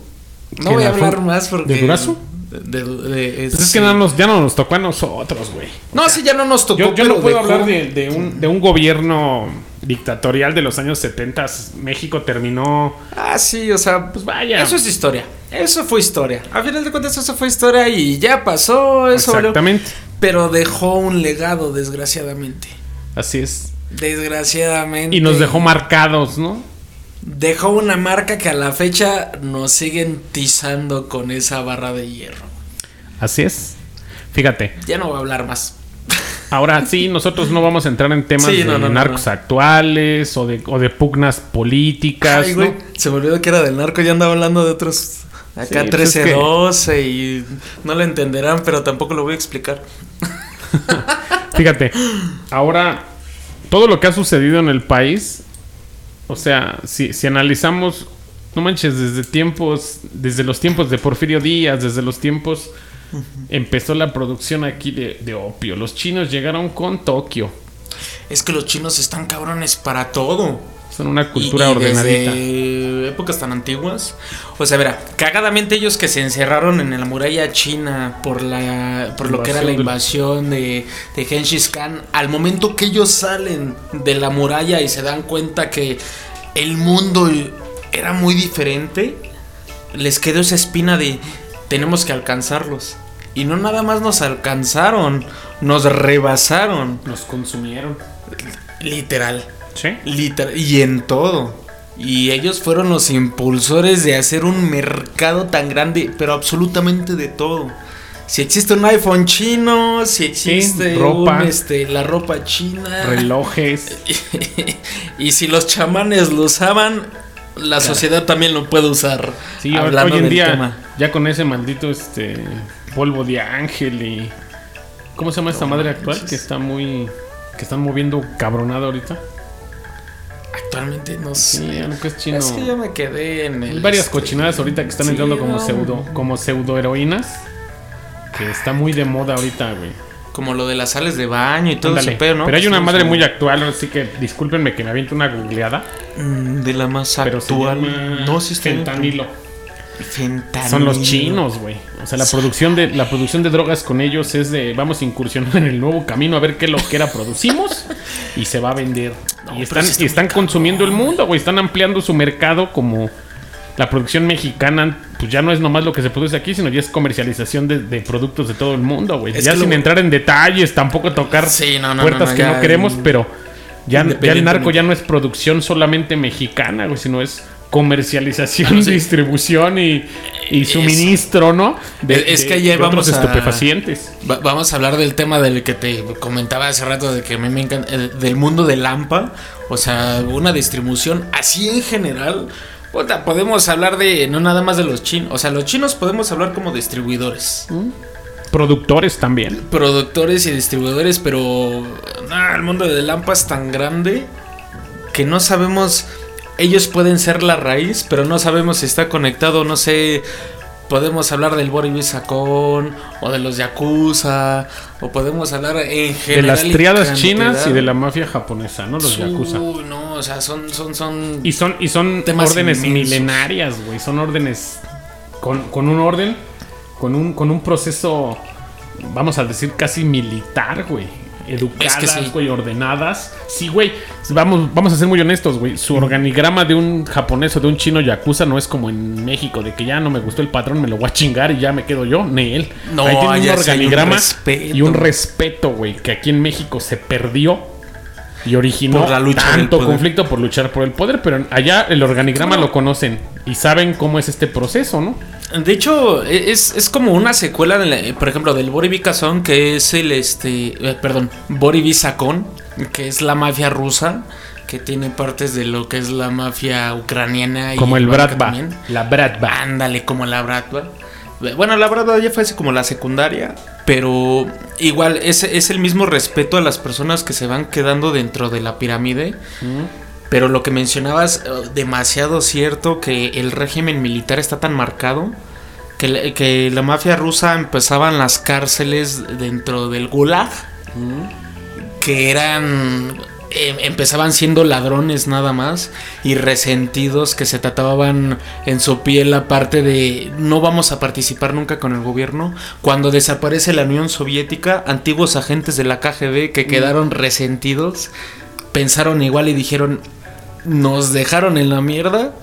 No ¿Quién, voy a hablar más porque... ¿De Durazo? De, de- de- Pues es que no nos- ya no nos tocó a nosotros, güey. No, sí, ya no nos tocó. Yo, yo no puedo hablar de, de un, de un gobierno dictatorial de los años 70. México terminó. Ah, sí, o sea, Pues vaya. Eso es historia. Eso fue historia. A final de cuentas, eso fue historia y ya pasó. Eso valió. Exactamente. Pero dejó un legado, desgraciadamente. Así es. Desgraciadamente. Y nos dejó marcados, ¿no? Dejó una marca que a la fecha nos siguen tizando con esa barra de hierro. Así es. Fíjate. Ya no voy a hablar más. Ahora sí, nosotros no vamos a entrar en temas Sí, de no, no, no, narcos actuales o de, o de pugnas políticas. Ay, ¿no? güey, se me olvidó que era del narco, ya andaba hablando de otros. Acá Sí, pues es que- 13-12 y no lo entenderán, pero tampoco lo voy a explicar. Fíjate, ahora todo lo que ha sucedido en el país, o sea, si, si analizamos, no manches, desde tiempos, desde los tiempos de Porfirio Díaz, desde los tiempos, empezó la producción aquí de, de opio. Los chinos llegaron con Tokio. Es que los chinos están cabrones para todo. Son una cultura Y- y ordenadita. Desde épocas tan antiguas. O sea, verá, cagadamente ellos que se encerraron en la muralla china por la por lo que era la invasión de, de Genghis Khan, al momento que ellos salen de la muralla y se dan cuenta que el mundo era muy diferente, les quedó esa espina de tenemos que alcanzarlos. Y no nada más nos alcanzaron, nos rebasaron, Nos consumieron. literal. ¿Sí? Literal, y en todo. Y ellos fueron los impulsores de hacer un mercado tan grande, pero absolutamente de todo. Si existe un iPhone chino, si existe ropa. un, este, la ropa china. Relojes. y si los chamanes lo usaban, la sociedad también lo puede usar. Sí, hablando hoy en del día, tema. ya con ese maldito este polvo de ángel y. ¿Cómo se llama esta madre actual? Que está muy. que están moviendo cabronada ahorita. Actualmente no sé. Sí, aunque es chino. Es que yo me quedé en el. Hay varias este, cochinadas ahorita que están sí, entrando como no. pseudo, como pseudo heroínas. Que está muy de moda ahorita, güey. Como lo de las sales de baño y todo Ándale. ese pedo, ¿no? Pero hay una madre muy actual, así que discúlpenme que me aviente una googleada. Mm, De la más Pero se actual. llama No, sí está fentanilo. Fentanilo. Son los chinos, güey. O sea, la producción de la producción de drogas con ellos es de vamos a incursionar en el nuevo camino a ver qué lo que era producimos y se va a vender. No, y están, y están consumiendo el mundo, güey. Están ampliando su mercado como la producción mexicana, pues ya no es nomás lo que se produce aquí, sino ya es comercialización de, de productos de todo el mundo, güey. Ya sin lo- entrar en detalles, tampoco tocar Sí, no, no, puertas no, que no queremos, pero ya, ya el narco ya no es producción solamente mexicana, güey, sino es comercialización, sí. distribución y, y suministro, ¿no? Es- es que ya de otros vamos a- estupefacientes. Va- vamos a hablar del tema del que te comentaba hace rato, de que a mí me encanta, del mundo del Lampa. O sea, una distribución así en general. puta, podemos hablar de, no nada más de los chinos. O sea, los chinos podemos hablar como distribuidores. Productores también. Productores y distribuidores, pero nah, el mundo del Lampa es tan grande que no sabemos. Ellos pueden ser la raíz, pero no sabemos si está conectado, no sé. Podemos hablar del Boris Sacón o de los Yakuza, o podemos hablar en De general. las y triadas chinas y de la mafia japonesa, ¿no? Los yakuza. Uy, no, o sea, son, son, son. Y son, y son órdenes inmensos. milenarias, güey. Son órdenes con, con un orden, con un, con un proceso, vamos a decir, casi militar, güey. Educadas, Es que sí. güey, ordenadas. Sí, güey. Vamos, vamos a ser muy honestos, güey. Su organigrama de un japonés o de un chino yakuza no es como en México, de que ya no me gustó el patrón, me lo voy a chingar y ya me quedo yo. Ni él. No, Ahí tiene un sí hay un organigrama y un respeto, güey, que aquí en México se perdió y originó Por la lucha del tanto conflicto por luchar por el poder, pero allá el organigrama lo conocen y saben cómo es este proceso, ¿no? De hecho, e, es, es como una secuela, de la- por ejemplo, del Boribikazón, que es el, este, eh, perdón, Boribisakon, que es la mafia rusa, que tiene partes de lo que es la mafia ucraniana. y Como el blanca Bratva. La Bratva. Ándale, como la Bratva. Bueno, la Bratva ya fue así como la secundaria, pero igual es, es el mismo respeto a las personas que se van quedando dentro de la pirámide. Pero lo que mencionabas, eh, demasiado cierto que el régimen militar está tan marcado que, la- que la mafia rusa empezaba en las cárceles dentro del gulag, que eran... eh, empezaban siendo ladrones nada más y resentidos que se tatuaban en su piel la parte de no vamos a participar nunca con el gobierno. Cuando desaparece la Unión Soviética, antiguos agentes de la KGB que quedaron resentidos pensaron igual y dijeron nos dejaron en la mierda.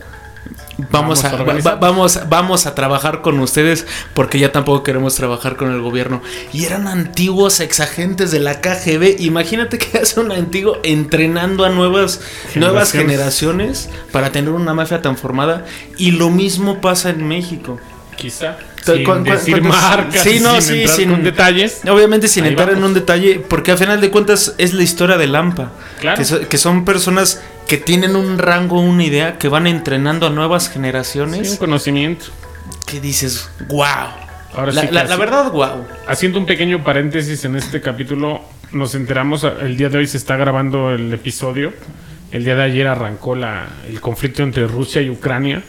Vamos, Vamos a, va- va- vamos, vamos a trabajar con ustedes porque ya tampoco queremos trabajar con el gobierno. Y eran antiguos exagentes de la KGB. Imagínate que hace un antiguo entrenando a nuevas, nuevas Generaciones. generaciones para tener una mafia tan formada. Y lo mismo pasa en México. Quizá. ¿Cu- Sin cu- decir marcas, Sí, no, sin sí, entrar sin- con detalles. Obviamente sin entrar en un detalle, porque a final de cuentas es la historia de Lampa. Claro. Que, so- que son personas que tienen un rango, una idea, que van entrenando a nuevas generaciones. Sí, un conocimiento. que dices, wow. Ahora la, sí la- así- la verdad, wow. Haciendo un pequeño paréntesis en este capítulo, nos enteramos, el día de hoy se está grabando el episodio. El día de ayer arrancó la, el conflicto entre Rusia y Ucrania.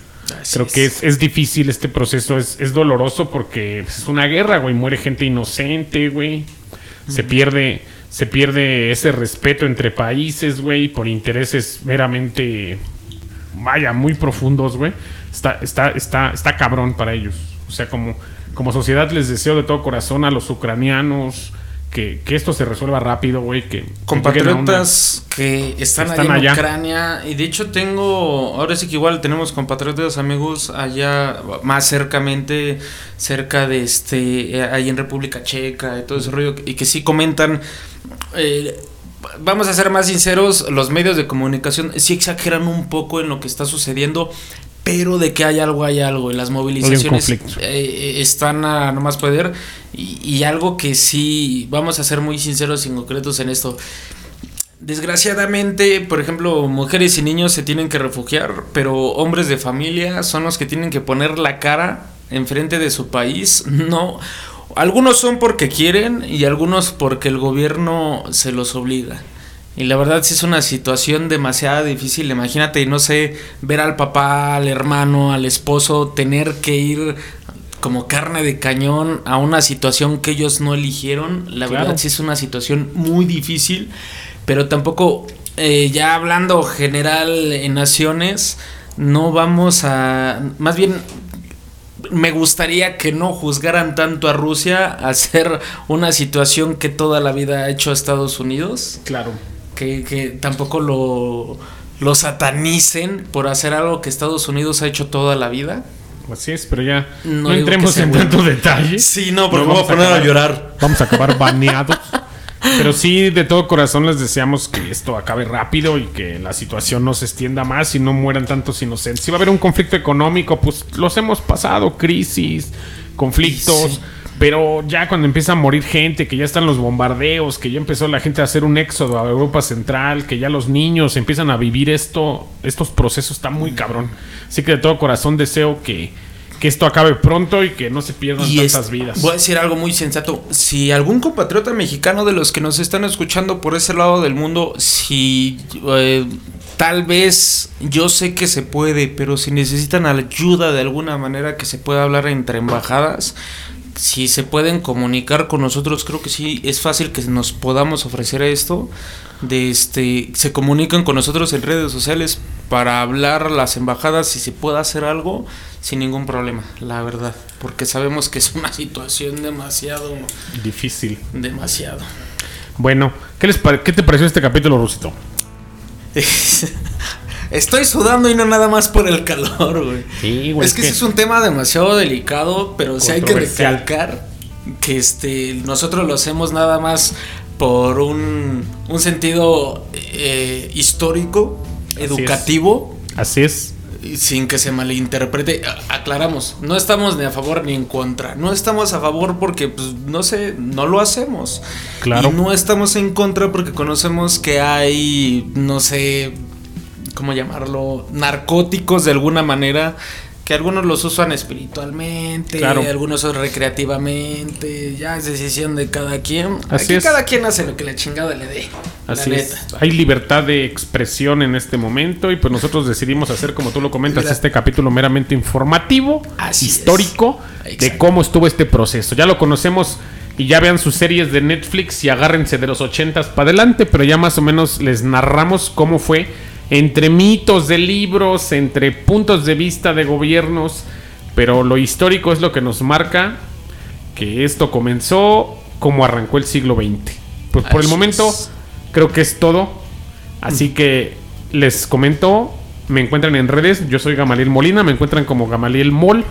Creo que es, es difícil este proceso, es, es doloroso porque pues, es una guerra, güey. Muere gente inocente, güey. Se pierde, se pierde ese respeto entre países, güey, por intereses meramente, vaya, muy profundos, güey. Está, está, está, está cabrón para ellos. O sea, como, como sociedad les deseo de todo corazón a los ucranianos que, que esto se resuelva rápido, güey. Que, Compatriotas que están, Están allá en allá. Ucrania. Y de hecho tengo, ahora sí que igual tenemos compatriotas amigos allá más cercamente, cerca de este, eh, ahí en República Checa y todo ese rollo. Y que sí comentan, eh, vamos a ser más sinceros, los medios de comunicación sí exageran un poco en lo que está sucediendo. Pero de que hay algo, hay algo. Y las movilizaciones conflicto. eh, están a no más poder. Y, y algo que sí, vamos a ser muy sinceros y concretos en esto. Desgraciadamente, por ejemplo, mujeres y niños se tienen que refugiar, pero hombres de familia son los que tienen que poner la cara enfrente de su país. No, algunos son porque quieren y algunos porque el gobierno se los obliga. Y la verdad sí es una situación demasiado difícil. Imagínate, no sé, ver al papá, al hermano, al esposo, tener que ir como carne de cañón a una situación que ellos no eligieron. La Claro. verdad sí es una situación muy difícil. Pero tampoco, eh, ya hablando general en naciones, no vamos a... Más bien, me gustaría que no juzgaran tanto a Rusia a ser una situación que toda la vida ha hecho Estados Unidos. Claro. Que, que tampoco lo, lo satanicen por hacer algo que Estados Unidos ha hecho toda la vida. Así es, pero ya No entremos en tanto detalle. Sí, no, porque me voy a poner a llorar. Vamos a acabar baneados. Pero sí, de todo corazón les deseamos que esto acabe rápido y que la situación no se extienda más y no mueran tantos inocentes. Si va a haber un conflicto económico, pues los hemos pasado, crisis, conflictos. Sí. Pero ya cuando empieza a morir gente, que ya están los bombardeos, que ya empezó la gente a hacer un éxodo a Europa Central, que ya los niños empiezan a vivir esto, estos procesos, está muy cabrón. Así que de todo corazón deseo que, que esto acabe pronto y que no se pierdan Y tantas es- vidas. Voy a decir algo muy sensato. Si algún compatriota mexicano de los que nos están escuchando por ese lado del mundo, si eh, tal vez yo sé que se puede, pero si necesitan ayuda de alguna manera que se pueda hablar entre embajadas, si se pueden comunicar con nosotros, creo que sí es fácil que nos podamos ofrecer esto. De este, se comunican con nosotros en redes sociales para hablar a las embajadas si se puede hacer algo sin ningún problema, la verdad, porque sabemos que es una situación demasiado, Difícil. demasiado. Bueno, ¿qué, les ¿qué te pareció este capítulo, Rusito? Estoy sudando y no nada más por el calor, güey. Sí, güey, Es que que- es un tema demasiado delicado, pero sí hay que recalcar que este nosotros lo hacemos nada más por un, un sentido eh, histórico, educativo, Así es. sin que se malinterprete. Aclaramos, no estamos ni a favor ni en contra. No estamos a favor porque, pues, no sé, no lo hacemos. Claro. Y no estamos en contra porque conocemos que hay, no sé, ¿cómo llamarlo? Narcóticos de alguna manera. Que algunos los usan espiritualmente, Claro. algunos recreativamente, ya es decisión de cada quien. Así Aquí es. cada quien hace lo que la chingada le dé. Así la es. neta. Hay libertad de expresión en este momento y pues nosotros decidimos hacer, como tú lo comentas, Mira. este capítulo meramente informativo, Así histórico, de cómo estuvo este proceso. Ya lo conocemos y ya vean sus series de Netflix y agárrense de los ochentas para adelante, pero ya más o menos les narramos cómo fue entre mitos de libros, entre puntos de vista de gobiernos, pero lo histórico es lo que nos marca que esto comenzó como arrancó el siglo XX. Pues por el momento es. creo que es todo. Así que les comento, me encuentran en redes, yo soy Gamaliel Molina, me encuentran como Gamaliel Mol,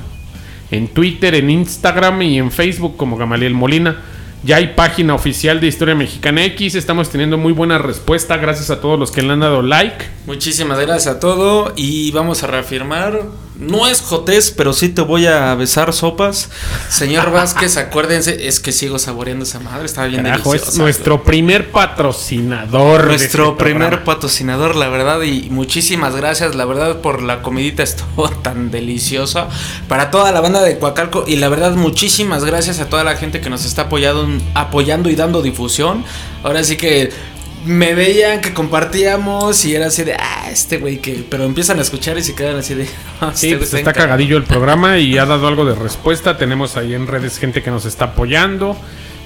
en Twitter, en Instagram y en Facebook como Gamaliel Molina. Ya hay página oficial de Historia Mexicana X, estamos teniendo muy buena respuesta, gracias a todos los que le han dado like. Muchísimas gracias a todo y vamos a reafirmar. No es jotés, pero sí te voy a besar sopas. Señor Vázquez, acuérdense, es que sigo saboreando esa madre, estaba bien Carajo, deliciosa. es nuestro primer patrocinador. nuestro este primer programa. patrocinador, la verdad, y muchísimas gracias, la verdad, por la comidita estuvo tan deliciosa para toda la banda de Coacalco y la verdad, muchísimas gracias a toda la gente que nos está apoyando, apoyando y dando difusión. Ahora sí que me veían que compartíamos y era así de, ah, este güey que, pero empiezan a escuchar y se quedan así de, "Ah, este Sí, güey pues está está encargado". cagadillo el programa y ha dado algo de respuesta. Tenemos ahí en redes gente que nos está apoyando.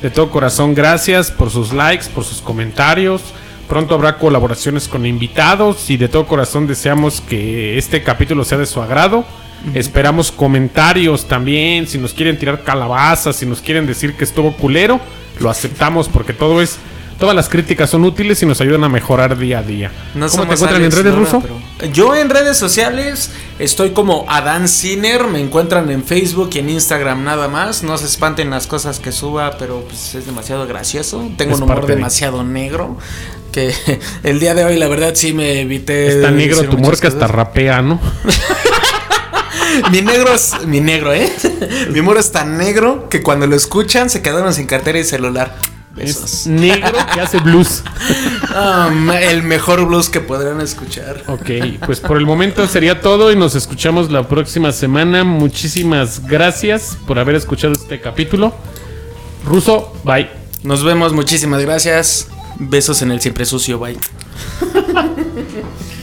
De todo corazón, gracias por sus likes, por sus comentarios. Pronto habrá colaboraciones con invitados y de todo corazón deseamos que este capítulo sea de su agrado. Esperamos comentarios también, si nos quieren tirar calabazas, si nos quieren decir que estuvo culero, lo aceptamos porque todo es todas las críticas son útiles y nos ayudan a mejorar día a día. No ¿Cómo te encuentran en redes, Ruso? pero- Yo en redes sociales estoy como Adán Ciner, me encuentran en Facebook y en Instagram nada más. No se espanten las cosas que suba, pero pues es demasiado gracioso. Tengo Es un humor de- demasiado negro que el día de hoy la verdad sí me evité. Está negro tu humor que hasta rapea, ¿no? Mi negro es mi negro, ¿eh? mi humor es tan negro que cuando lo escuchan se quedaron sin cartera y celular. Es Besos. negro que hace blues. Ah, el mejor blues que podrán escuchar. Ok, pues por el momento sería todo y nos escuchamos la próxima semana. Muchísimas gracias por haber escuchado este capítulo. Ruso, bye. Nos vemos, muchísimas gracias. Besos en el siempre sucio, bye.